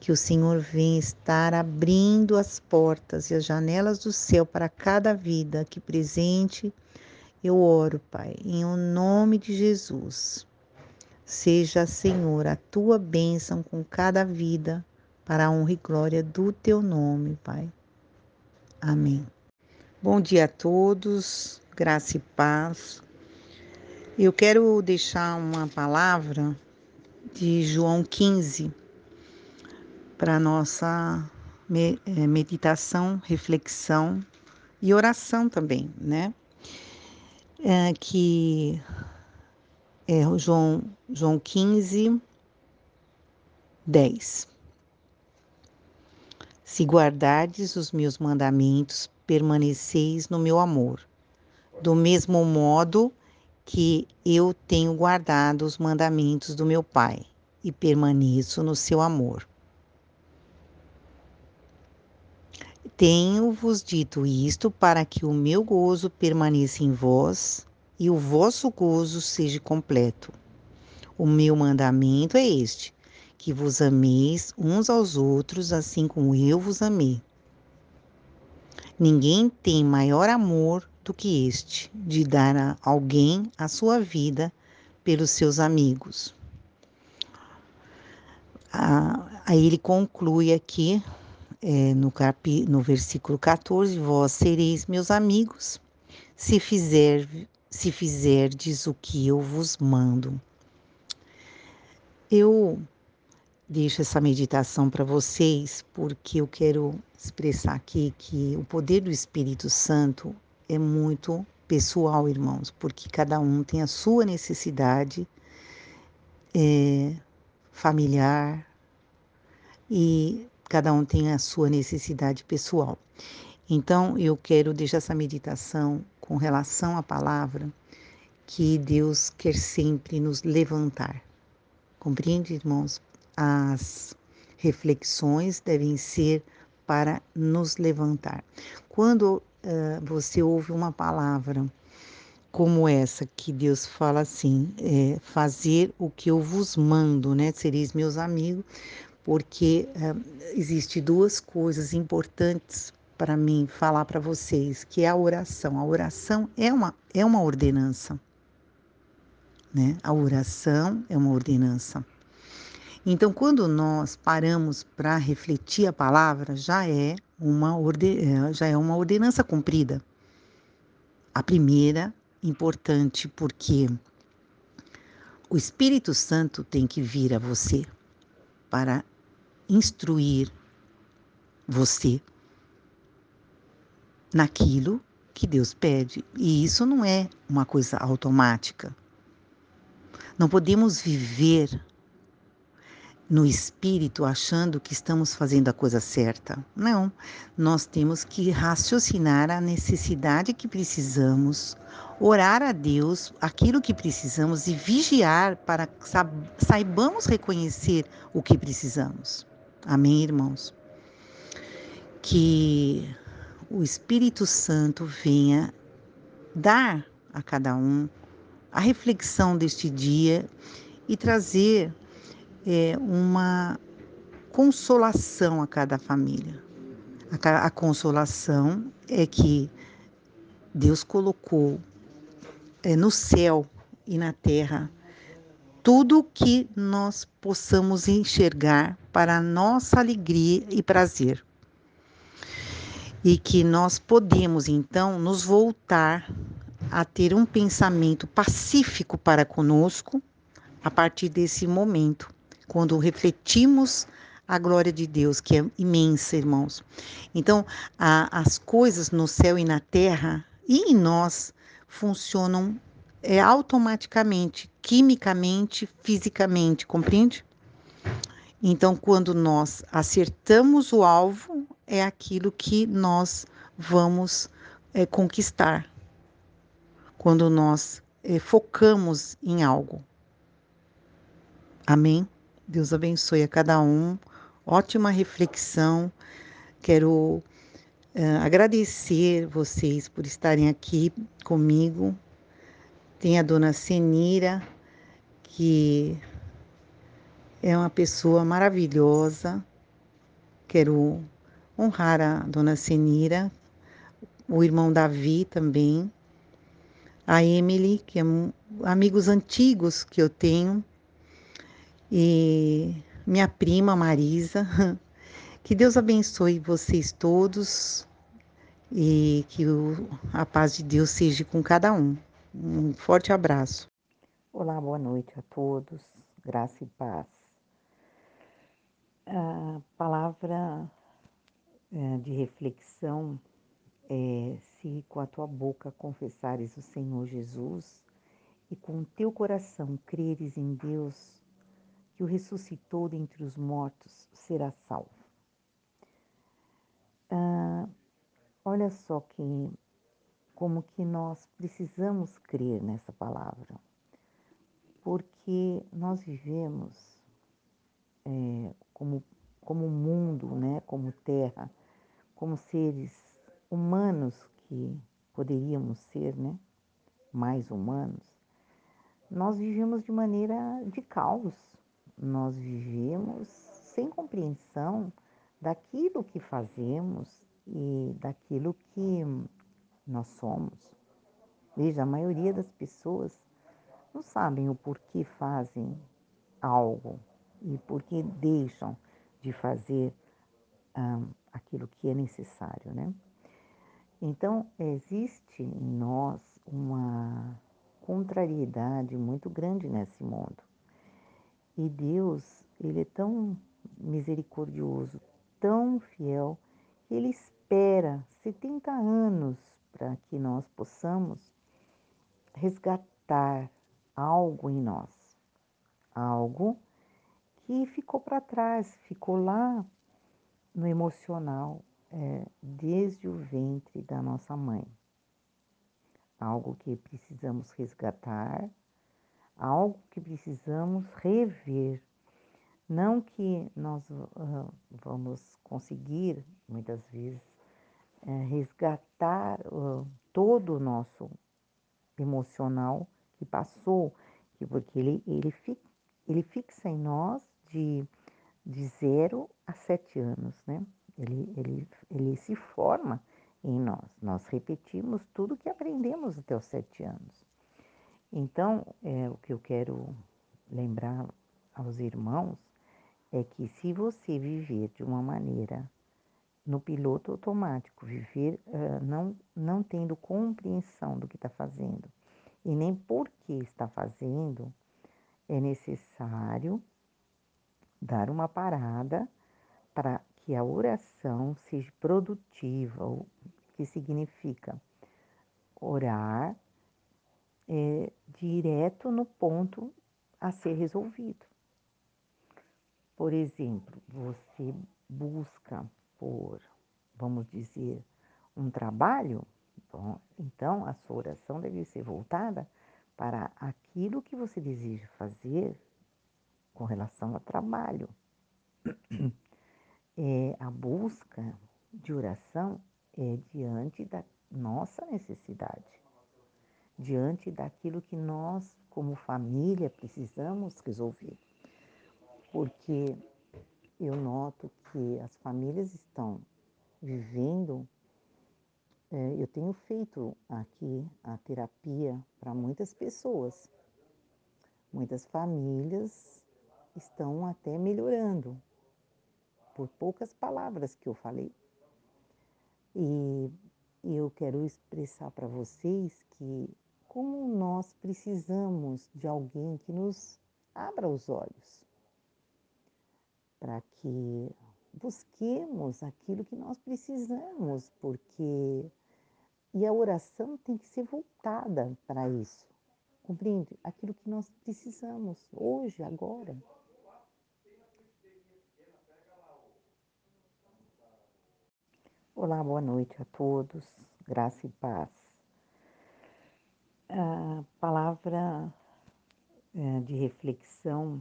que o Senhor venha estar abrindo as portas e as janelas do céu para cada vida aqui presente. Eu oro, Pai, em o nome de Jesus. Seja, Senhor, a tua bênção com cada vida, para a honra e glória do teu nome, Pai. Amém. Bom dia a todos, graça e paz. Eu quero deixar uma palavra de João 15, para nossa eh, meditação, reflexão e oração também, né? É, que é João, João 15, 10. Se guardardes os meus mandamentos, permaneceis no meu amor, do mesmo modo que eu tenho guardado os mandamentos do meu Pai e permaneço no seu amor. Tenho-vos dito isto para que o meu gozo permaneça em vós e o vosso gozo seja completo. O meu mandamento é este: que vos ameis uns aos outros, assim como eu vos amei. Ninguém tem maior amor do que este, de dar a alguém a sua vida pelos seus amigos. Ah, aí ele conclui aqui é, no, capi, no versículo 14, vós sereis meus amigos, se, fizer, se fizerdes o que eu vos mando. Eu deixo essa meditação para vocês porque eu quero expressar aqui que o poder do Espírito Santo é muito pessoal, irmãos, porque cada um tem a sua necessidade é, familiar e cada um tem a sua necessidade pessoal. Então, eu quero deixar essa meditação com relação à palavra que Deus quer sempre nos levantar. Compreende, irmãos? As reflexões devem ser para nos levantar. Quando uh, você ouve uma palavra como essa que Deus fala assim, é, fazer o que eu vos mando, né? Sereis meus amigos, porque uh, existe duas coisas importantes para mim falar para vocês, que é a oração. A oração é uma, é uma ordenança. Né? A oração é uma ordenança. Então, quando nós paramos para refletir a palavra, já é uma orde... É, já é uma ordenança cumprida. A primeira, importante, porque o Espírito Santo tem que vir a você para instruir você naquilo que Deus pede. E isso não é uma coisa automática. Não podemos viver no espírito achando que estamos fazendo a coisa certa. Não, nós temos que raciocinar a necessidade que precisamos, orar a Deus aquilo que precisamos e vigiar para que saibamos reconhecer o que precisamos. Amém, irmãos? Que o Espírito Santo venha dar a cada um a reflexão deste dia e trazer é, uma consolação a cada família. A, a consolação é que Deus colocou é, no céu e na terra tudo que nós possamos enxergar para nossa alegria e prazer. E que nós podemos então nos voltar a ter um pensamento pacífico para conosco a partir desse momento quando refletimos a glória de Deus, que é imensa, irmãos. Então, a, as coisas no céu e na terra e em nós funcionam é, automaticamente, quimicamente, fisicamente, compreende? Então, quando nós acertamos o alvo, é aquilo que nós vamos é, conquistar. Quando nós é, focamos em algo. Amém? Deus abençoe a cada um. Ótima reflexão. Quero uh, agradecer vocês por estarem aqui comigo. Tem a dona Senira, que é uma pessoa maravilhosa. Quero honrar a dona Senira, o irmão Davi também, a Emily, que é um, amigos antigos que eu tenho, e minha prima Marisa. Que Deus abençoe vocês todos e que o, a paz de Deus seja com cada um. Um forte abraço. Olá, boa noite a todos. Graça e paz. A palavra de reflexão é: se com a tua boca confessares o Senhor Jesus e com o teu coração creres em Deus que o ressuscitou dentre os mortos será salvo. Ah, olha só que como que nós precisamos crer nessa palavra, porque nós vivemos é, como como mundo, né, como terra, como seres humanos que poderíamos ser, né, mais humanos, nós vivemos de maneira de caos, nós vivemos sem compreensão daquilo que fazemos e daquilo que nós somos. Veja, a maioria das pessoas não sabem o porquê fazem algo e porquê deixam de fazer um, aquilo que é necessário, né? Então, existe em nós uma contrariedade muito grande nesse mundo. E Deus, ele é tão misericordioso, tão fiel, que ele espera 70 anos para que nós possamos resgatar algo em nós, algo que ficou para trás, ficou lá no emocional, é, desde o ventre da nossa mãe. Algo que precisamos resgatar algo que precisamos rever. Não que nós uh, vamos conseguir, muitas vezes, uh, resgatar uh, todo o nosso emocional que passou, que, porque ele, ele, fi, ele fixa em nós de, de zero a sete anos, né? ele, ele, ele se forma em nós. Nós repetimos tudo que aprendemos até os sete anos. Então, é, o que eu quero lembrar aos irmãos é que se você viver de uma maneira no piloto automático, viver uh, não, não tendo compreensão do que está fazendo e nem por que está fazendo, é necessário dar uma parada para que a oração seja produtiva, o que significa orar é, direto no ponto a ser resolvido. Por exemplo, você busca por, vamos dizer, um trabalho, bom, então a sua oração deve ser voltada para aquilo que você deseja fazer com relação ao trabalho. É, a busca de oração é diante da nossa necessidade, diante daquilo que nós, como família, precisamos resolver. Porque eu noto que as famílias estão vivendo. É, eu tenho feito aqui a terapia para muitas pessoas. Muitas famílias estão até melhorando por poucas palavras que eu falei. E eu quero expressar para vocês que como nós precisamos de alguém que nos abra os olhos para que busquemos aquilo que nós precisamos, porque e a oração tem que ser voltada para isso. Compreende? Aquilo que nós precisamos hoje, agora. Olá, boa noite a todos. Graça e paz. A palavra é, de reflexão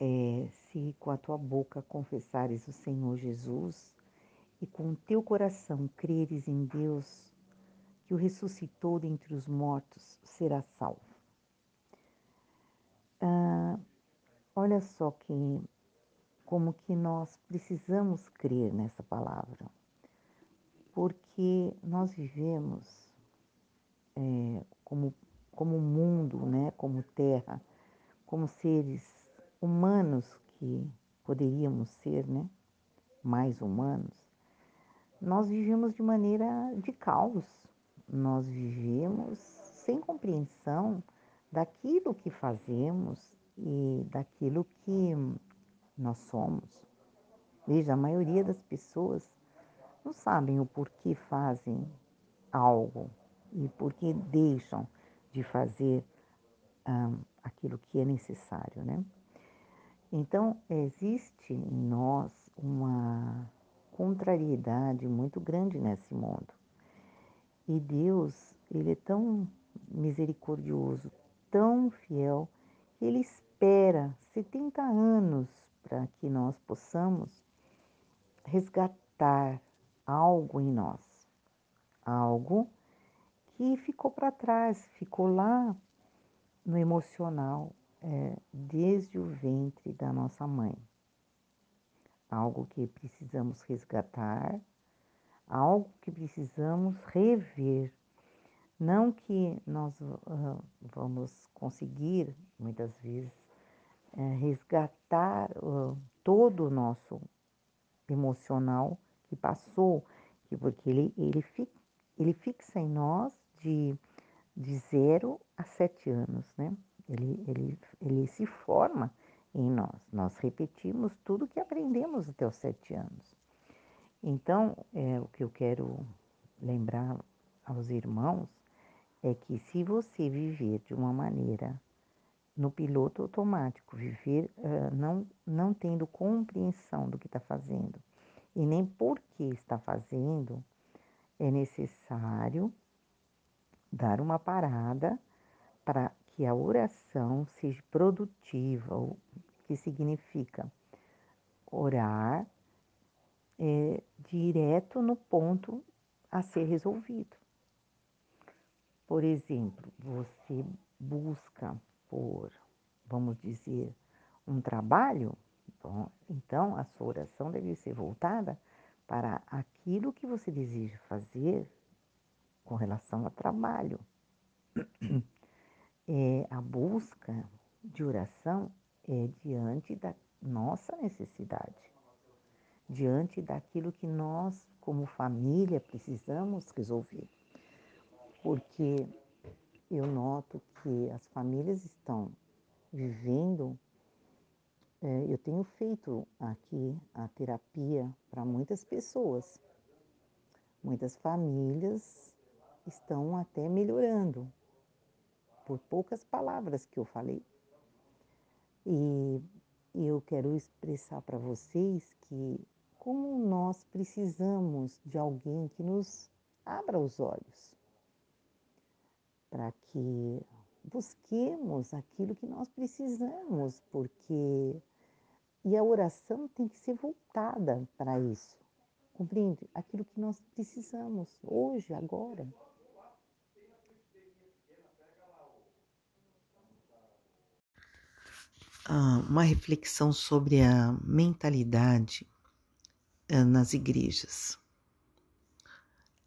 é, se com a tua boca confessares o Senhor Jesus e com o teu coração creres em Deus, que o ressuscitou dentre os mortos, será salvo. Ah, olha só que como que nós precisamos crer nessa palavra, porque nós vivemos é, como como mundo, né, como terra, como seres humanos que poderíamos ser, né, mais humanos, nós vivemos de maneira de caos. Nós vivemos sem compreensão daquilo que fazemos e daquilo que nós somos. Veja, a maioria das pessoas não sabem o porquê fazem algo e por que deixam de fazer aquilo que é necessário, né? Então, existe em nós uma contrariedade muito grande nesse mundo. E Deus, Ele é tão misericordioso, tão fiel, que Ele espera 70 anos para que nós possamos resgatar algo em nós, algo que ficou para trás, ficou lá no emocional, é, desde o ventre da nossa mãe. Algo que precisamos resgatar, algo que precisamos rever. Não que nós uh, vamos conseguir, muitas vezes, uh, resgatar uh, todo o nosso emocional que passou, porque ele, ele, ele fixa em nós de, de zero a sete anos, né? Ele, ele, ele se forma em nós. Nós repetimos tudo que aprendemos até os sete anos. Então, é, o que eu quero lembrar aos irmãos é que se você viver de uma maneira no piloto automático, viver uh, não, não tendo compreensão do que está fazendo e nem por que está fazendo, é necessário dar uma parada para que a oração seja produtiva, o que significa orar é, direto no ponto a ser resolvido. Por exemplo, você busca por, vamos dizer, um trabalho, bom, então a sua oração deve ser voltada para aquilo que você deseja fazer com relação ao trabalho. É, a busca de oração é diante da nossa necessidade, diante daquilo que nós, como família, precisamos resolver. Porque eu noto que as famílias estão vivendo. É, eu tenho feito aqui a terapia para muitas pessoas. Muitas famílias estão até melhorando, por poucas palavras que eu falei. E, eu quero expressar para vocês que como nós precisamos de alguém que nos abra os olhos para que busquemos aquilo que nós precisamos, porque e a oração tem que ser voltada para isso. Compreende? Aquilo que nós precisamos hoje, agora. Ah, uma reflexão sobre a mentalidade ah, nas igrejas.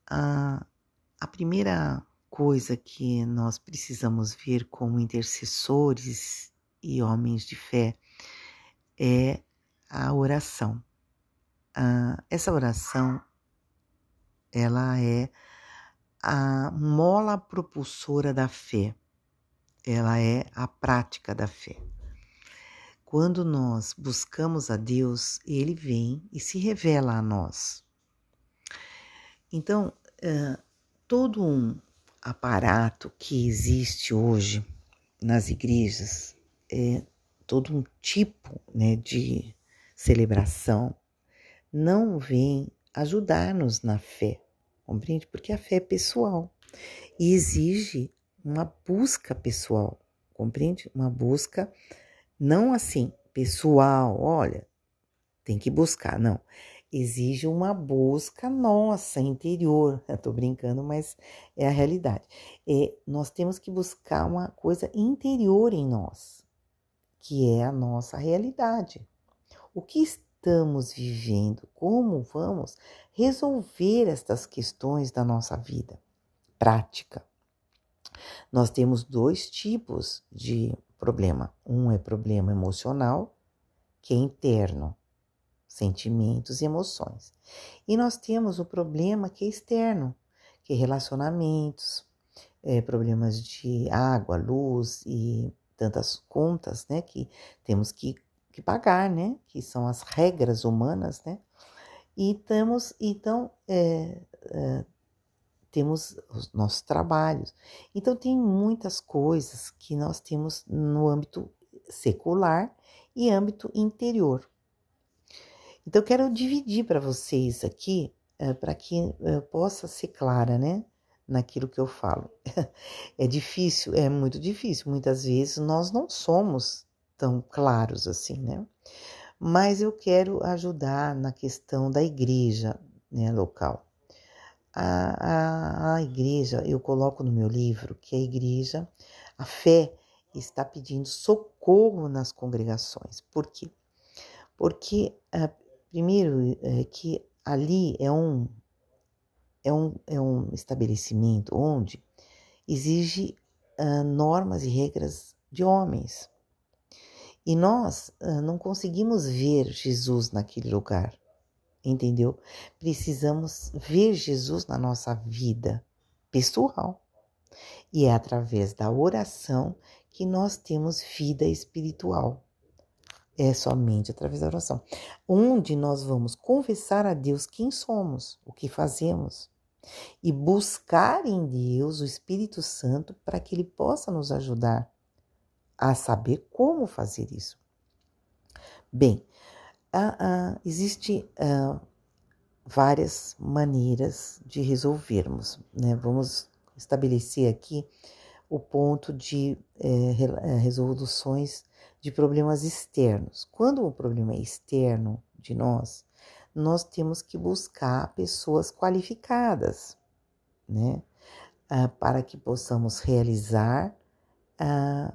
A, a primeira coisa que nós precisamos ver como intercessores e homens de fé é a oração. Ah, essa oração, ela é a mola propulsora da fé, ela é a prática da fé. Quando nós buscamos a Deus, Ele vem e se revela a nós. Então, uh, todo um aparato que existe hoje nas igrejas, é, todo um tipo né, de celebração, não vem ajudar-nos na fé, compreende? Porque a fé é pessoal e exige uma busca pessoal, compreende? Uma busca não assim, pessoal, olha, tem que buscar, não. Exige uma busca nossa, interior. Eu tô brincando, mas é a realidade. É, nós temos que buscar uma coisa interior em nós, que é a nossa realidade. O que estamos vivendo? Como vamos resolver estas questões da nossa vida prática? Nós temos dois tipos de problema. Um é problema emocional, que é interno, sentimentos e emoções. E nós temos o problema que é externo, que é relacionamentos, é, problemas de água, luz e tantas contas, né, que temos que, que pagar, né, que são as regras humanas, né, e temos, então, é, é, temos os nossos trabalhos. Então, tem muitas coisas que nós temos no âmbito secular e âmbito interior. Então, quero dividir para vocês aqui, é, para que é, possa ser clara, né, naquilo que eu falo. é difícil, é muito difícil. Muitas vezes nós não somos tão claros assim, né? Mas eu quero ajudar na questão da igreja né, local a, a, a igreja, eu coloco no meu livro que a igreja, a fé está pedindo socorro nas congregações. Por quê? Porque, uh, primeiro, é que ali é um, é, um, é um estabelecimento onde exige uh, normas e regras de homens. E nós uh, não conseguimos ver Jesus naquele lugar entendeu? Precisamos ver Jesus na nossa vida pessoal. E é através da oração que nós temos vida espiritual. É somente através da oração, onde nós vamos confessar a Deus quem somos, o que fazemos, e buscar em Deus o Espírito Santo para que ele possa nos ajudar a saber como fazer isso. Bem, ah, ah, existe ah, várias maneiras de resolvermos. Né? Vamos estabelecer aqui o ponto de é, resoluções de problemas externos. Quando o problema é externo de nós, nós temos que buscar pessoas qualificadas, né? Ah, para que possamos realizar ah,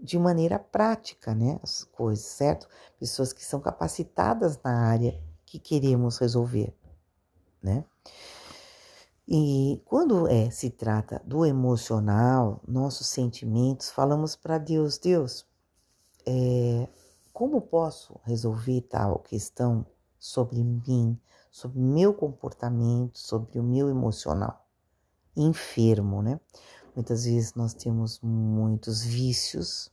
de maneira prática, né, as coisas, certo? Pessoas que são capacitadas na área que queremos resolver. né? E quando é se trata do emocional, nossos sentimentos, falamos para Deus, Deus, é, como posso resolver tal questão sobre mim, sobre meu comportamento, sobre o meu emocional enfermo, né? Muitas vezes nós temos muitos vícios,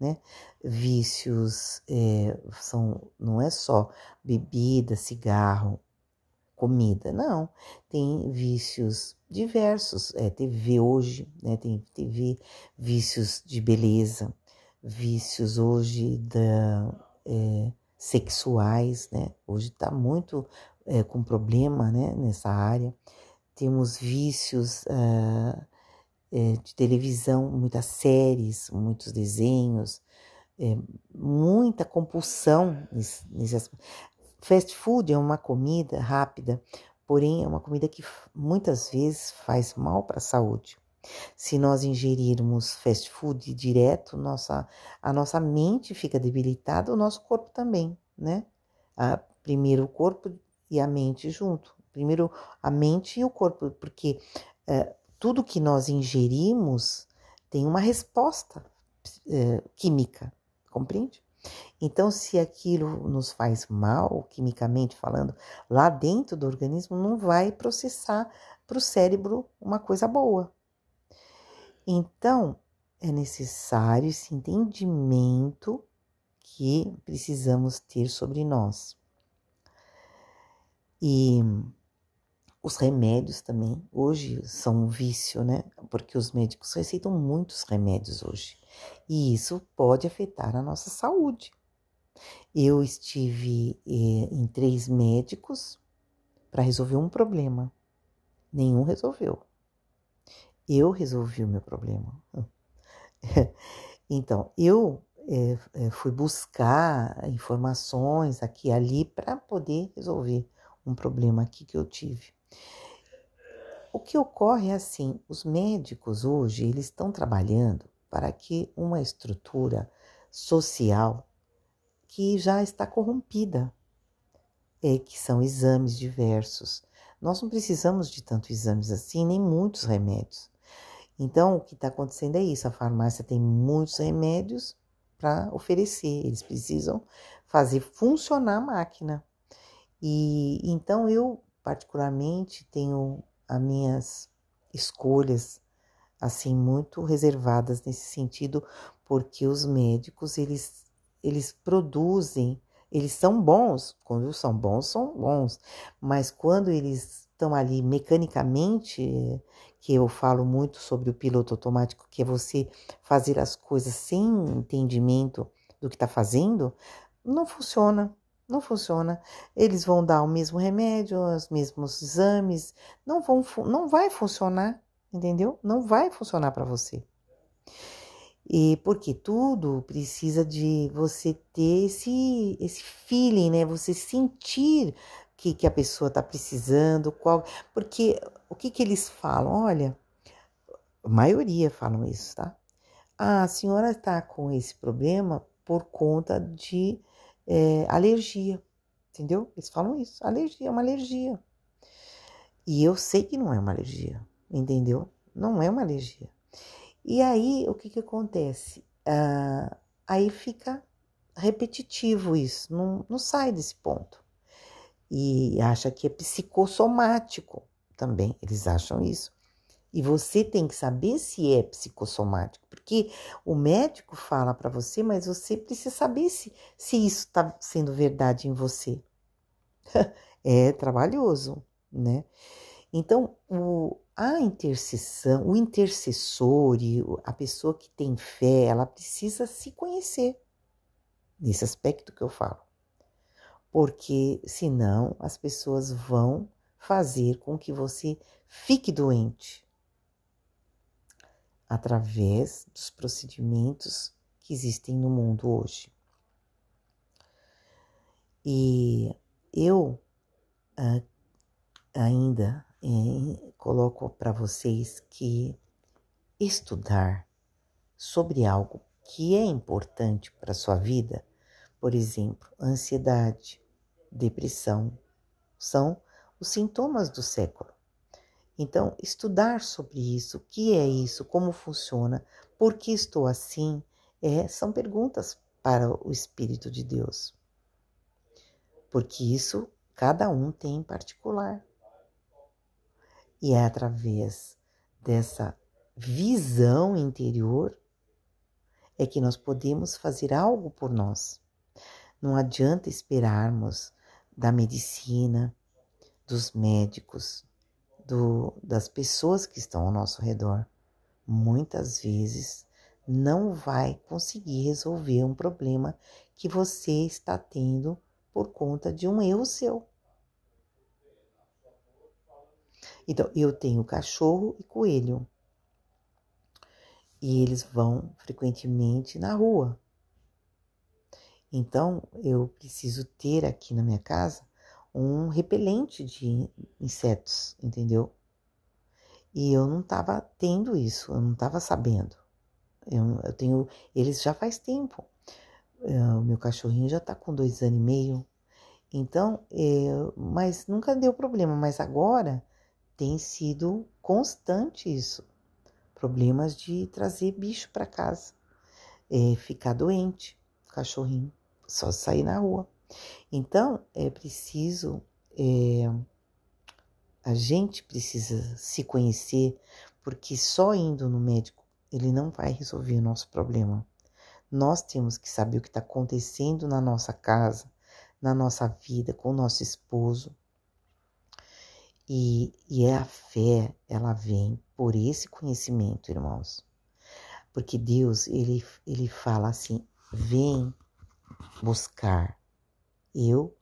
né? Vícios é, são, não é só bebida, cigarro, comida, não. Tem vícios diversos. É, TV hoje, né? Tem TV, vícios de beleza, vícios hoje da, é, sexuais, né? Hoje está muito é, com problema, né? Nessa área. Temos vícios. Uh, de televisão, muitas séries, muitos desenhos, é, muita compulsão nesse, nesse Fast food é uma comida rápida, porém é uma comida que muitas vezes faz mal para a saúde. Se nós ingerirmos fast food direto, nossa, a nossa mente fica debilitada, o nosso corpo também, né? A, primeiro o corpo e a mente junto. Primeiro a mente e o corpo, porque é, tudo que nós ingerimos tem uma resposta é, química, compreende? Então, se aquilo nos faz mal, quimicamente falando, lá dentro do organismo não vai processar para o cérebro uma coisa boa. Então, é necessário esse entendimento que precisamos ter sobre nós. E os remédios também, hoje são um vício, né? Porque os médicos receitam muitos remédios hoje. E isso pode afetar a nossa saúde. Eu estive eh, em três médicos para resolver um problema. Nenhum resolveu. Eu resolvi o meu problema. então, eu eh, fui buscar informações aqui e ali para poder resolver um problema aqui que eu tive. O que ocorre é assim, os médicos hoje eles estão trabalhando para que uma estrutura social que já está corrompida, é que são exames diversos. Nós não precisamos de tantos exames assim, nem muitos remédios. Então, o que está acontecendo é isso: a farmácia tem muitos remédios para oferecer, eles precisam fazer funcionar a máquina. E então eu particularmente tenho as minhas escolhas assim muito reservadas nesse sentido, porque os médicos eles eles produzem, eles são bons, quando são bons, são bons, mas quando eles estão ali mecanicamente, que eu falo muito sobre o piloto automático, que é você fazer as coisas sem entendimento do que está fazendo, não funciona. Não funciona. Eles vão dar o mesmo remédio, os mesmos exames, não vão, não vai funcionar, entendeu? Não vai funcionar para você. E porque tudo precisa de você ter esse, esse feeling, né? Você sentir que, que a pessoa está precisando, qual. Porque o que, que eles falam? Olha, a maioria falam isso, tá? Ah, a senhora está com esse problema por conta de é, alergia, entendeu? Eles falam isso, alergia, é uma alergia. E eu sei que não é uma alergia, entendeu? Não é uma alergia. E aí, o que que acontece? Ah, aí fica repetitivo isso, não, não sai desse ponto. E acha que é psicossomático também, eles acham isso. E você tem que saber se é psicossomático, porque o médico fala para você, mas você precisa saber se, se isso está sendo verdade em você. é trabalhoso, né? Então, o, a intercessão, o intercessor e a pessoa que tem fé, ela precisa se conhecer nesse aspecto que eu falo. Porque senão as pessoas vão fazer com que você fique doente através dos procedimentos que existem no mundo hoje. E eu uh, ainda eh, coloco para vocês que estudar sobre algo que é importante para sua vida, por exemplo, ansiedade, depressão, são os sintomas do século. Então, estudar sobre isso, o que é isso, como funciona, por que estou assim, é, são perguntas para o Espírito de Deus. Porque isso cada um tem em particular. E é através dessa visão interior é que nós podemos fazer algo por nós. Não adianta esperarmos da medicina, dos médicos, do, das pessoas que estão ao nosso redor. Muitas vezes não vai conseguir resolver um problema que você está tendo por conta de um erro seu. Então, eu tenho cachorro e coelho. E eles vão frequentemente na rua. Então, eu preciso ter aqui na minha casa um repelente de insetos, entendeu? E eu não estava tendo isso, eu não estava sabendo. Eu, eu, tenho eles já faz tempo. É, o meu cachorrinho já está com dois anos e meio. Então, é, mas nunca deu problema. Mas agora tem sido constante isso. Problemas de trazer bicho para casa, é, ficar doente, cachorrinho só sair na rua. Então, é preciso, é, a gente precisa se conhecer, porque só indo no médico ele não vai resolver o nosso problema. Nós temos que saber o que está acontecendo na nossa casa, na nossa vida, com o nosso esposo. E, e é a fé, ela vem por esse conhecimento, irmãos. Porque Deus, ele, ele fala assim: vem buscar. Eu,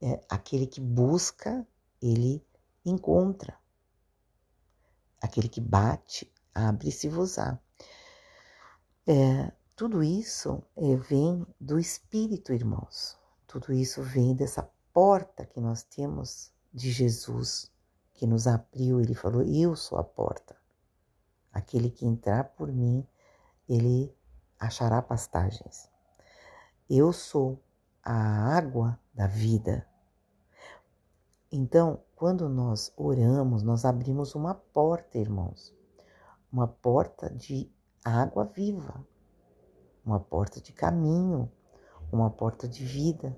é, aquele que busca, ele encontra. Aquele que bate, abre-se-vos-á. É, tudo isso é, vem do Espírito, irmãos. Tudo isso vem dessa porta que nós temos de Jesus, que nos abriu. Ele falou: Eu sou a porta. Aquele que entrar por mim, ele achará pastagens. Eu sou a água da vida. Então, quando nós oramos, nós abrimos uma porta, irmãos, uma porta de água viva, uma porta de caminho, uma porta de vida,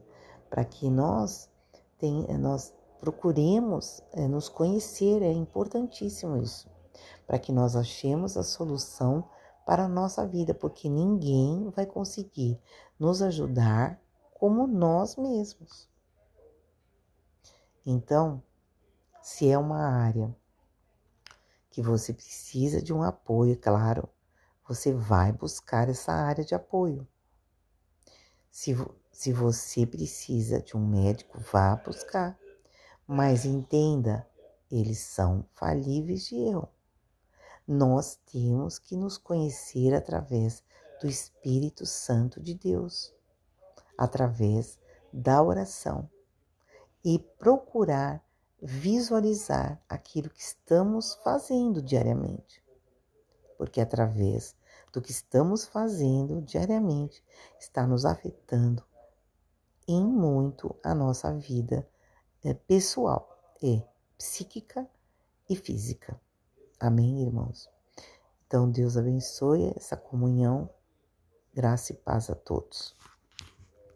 para que nós, tem, nós procuremos é, nos conhecer, é importantíssimo isso, para que nós achemos a solução para a nossa vida, porque ninguém vai conseguir nos ajudar como nós mesmos. Então, se é uma área que você precisa de um apoio, claro, você vai buscar essa área de apoio. Se, se você precisa de um médico, vá buscar. Mas entenda, eles são falíveis de erro. Nós temos que nos conhecer através do Espírito Santo de Deus, através da oração e procurar visualizar aquilo que estamos fazendo diariamente. Porque através do que estamos fazendo diariamente está nos afetando em muito a nossa vida é, pessoal e psíquica e física. Amém, irmãos? Então, Deus abençoe essa comunhão, graça e paz a todos.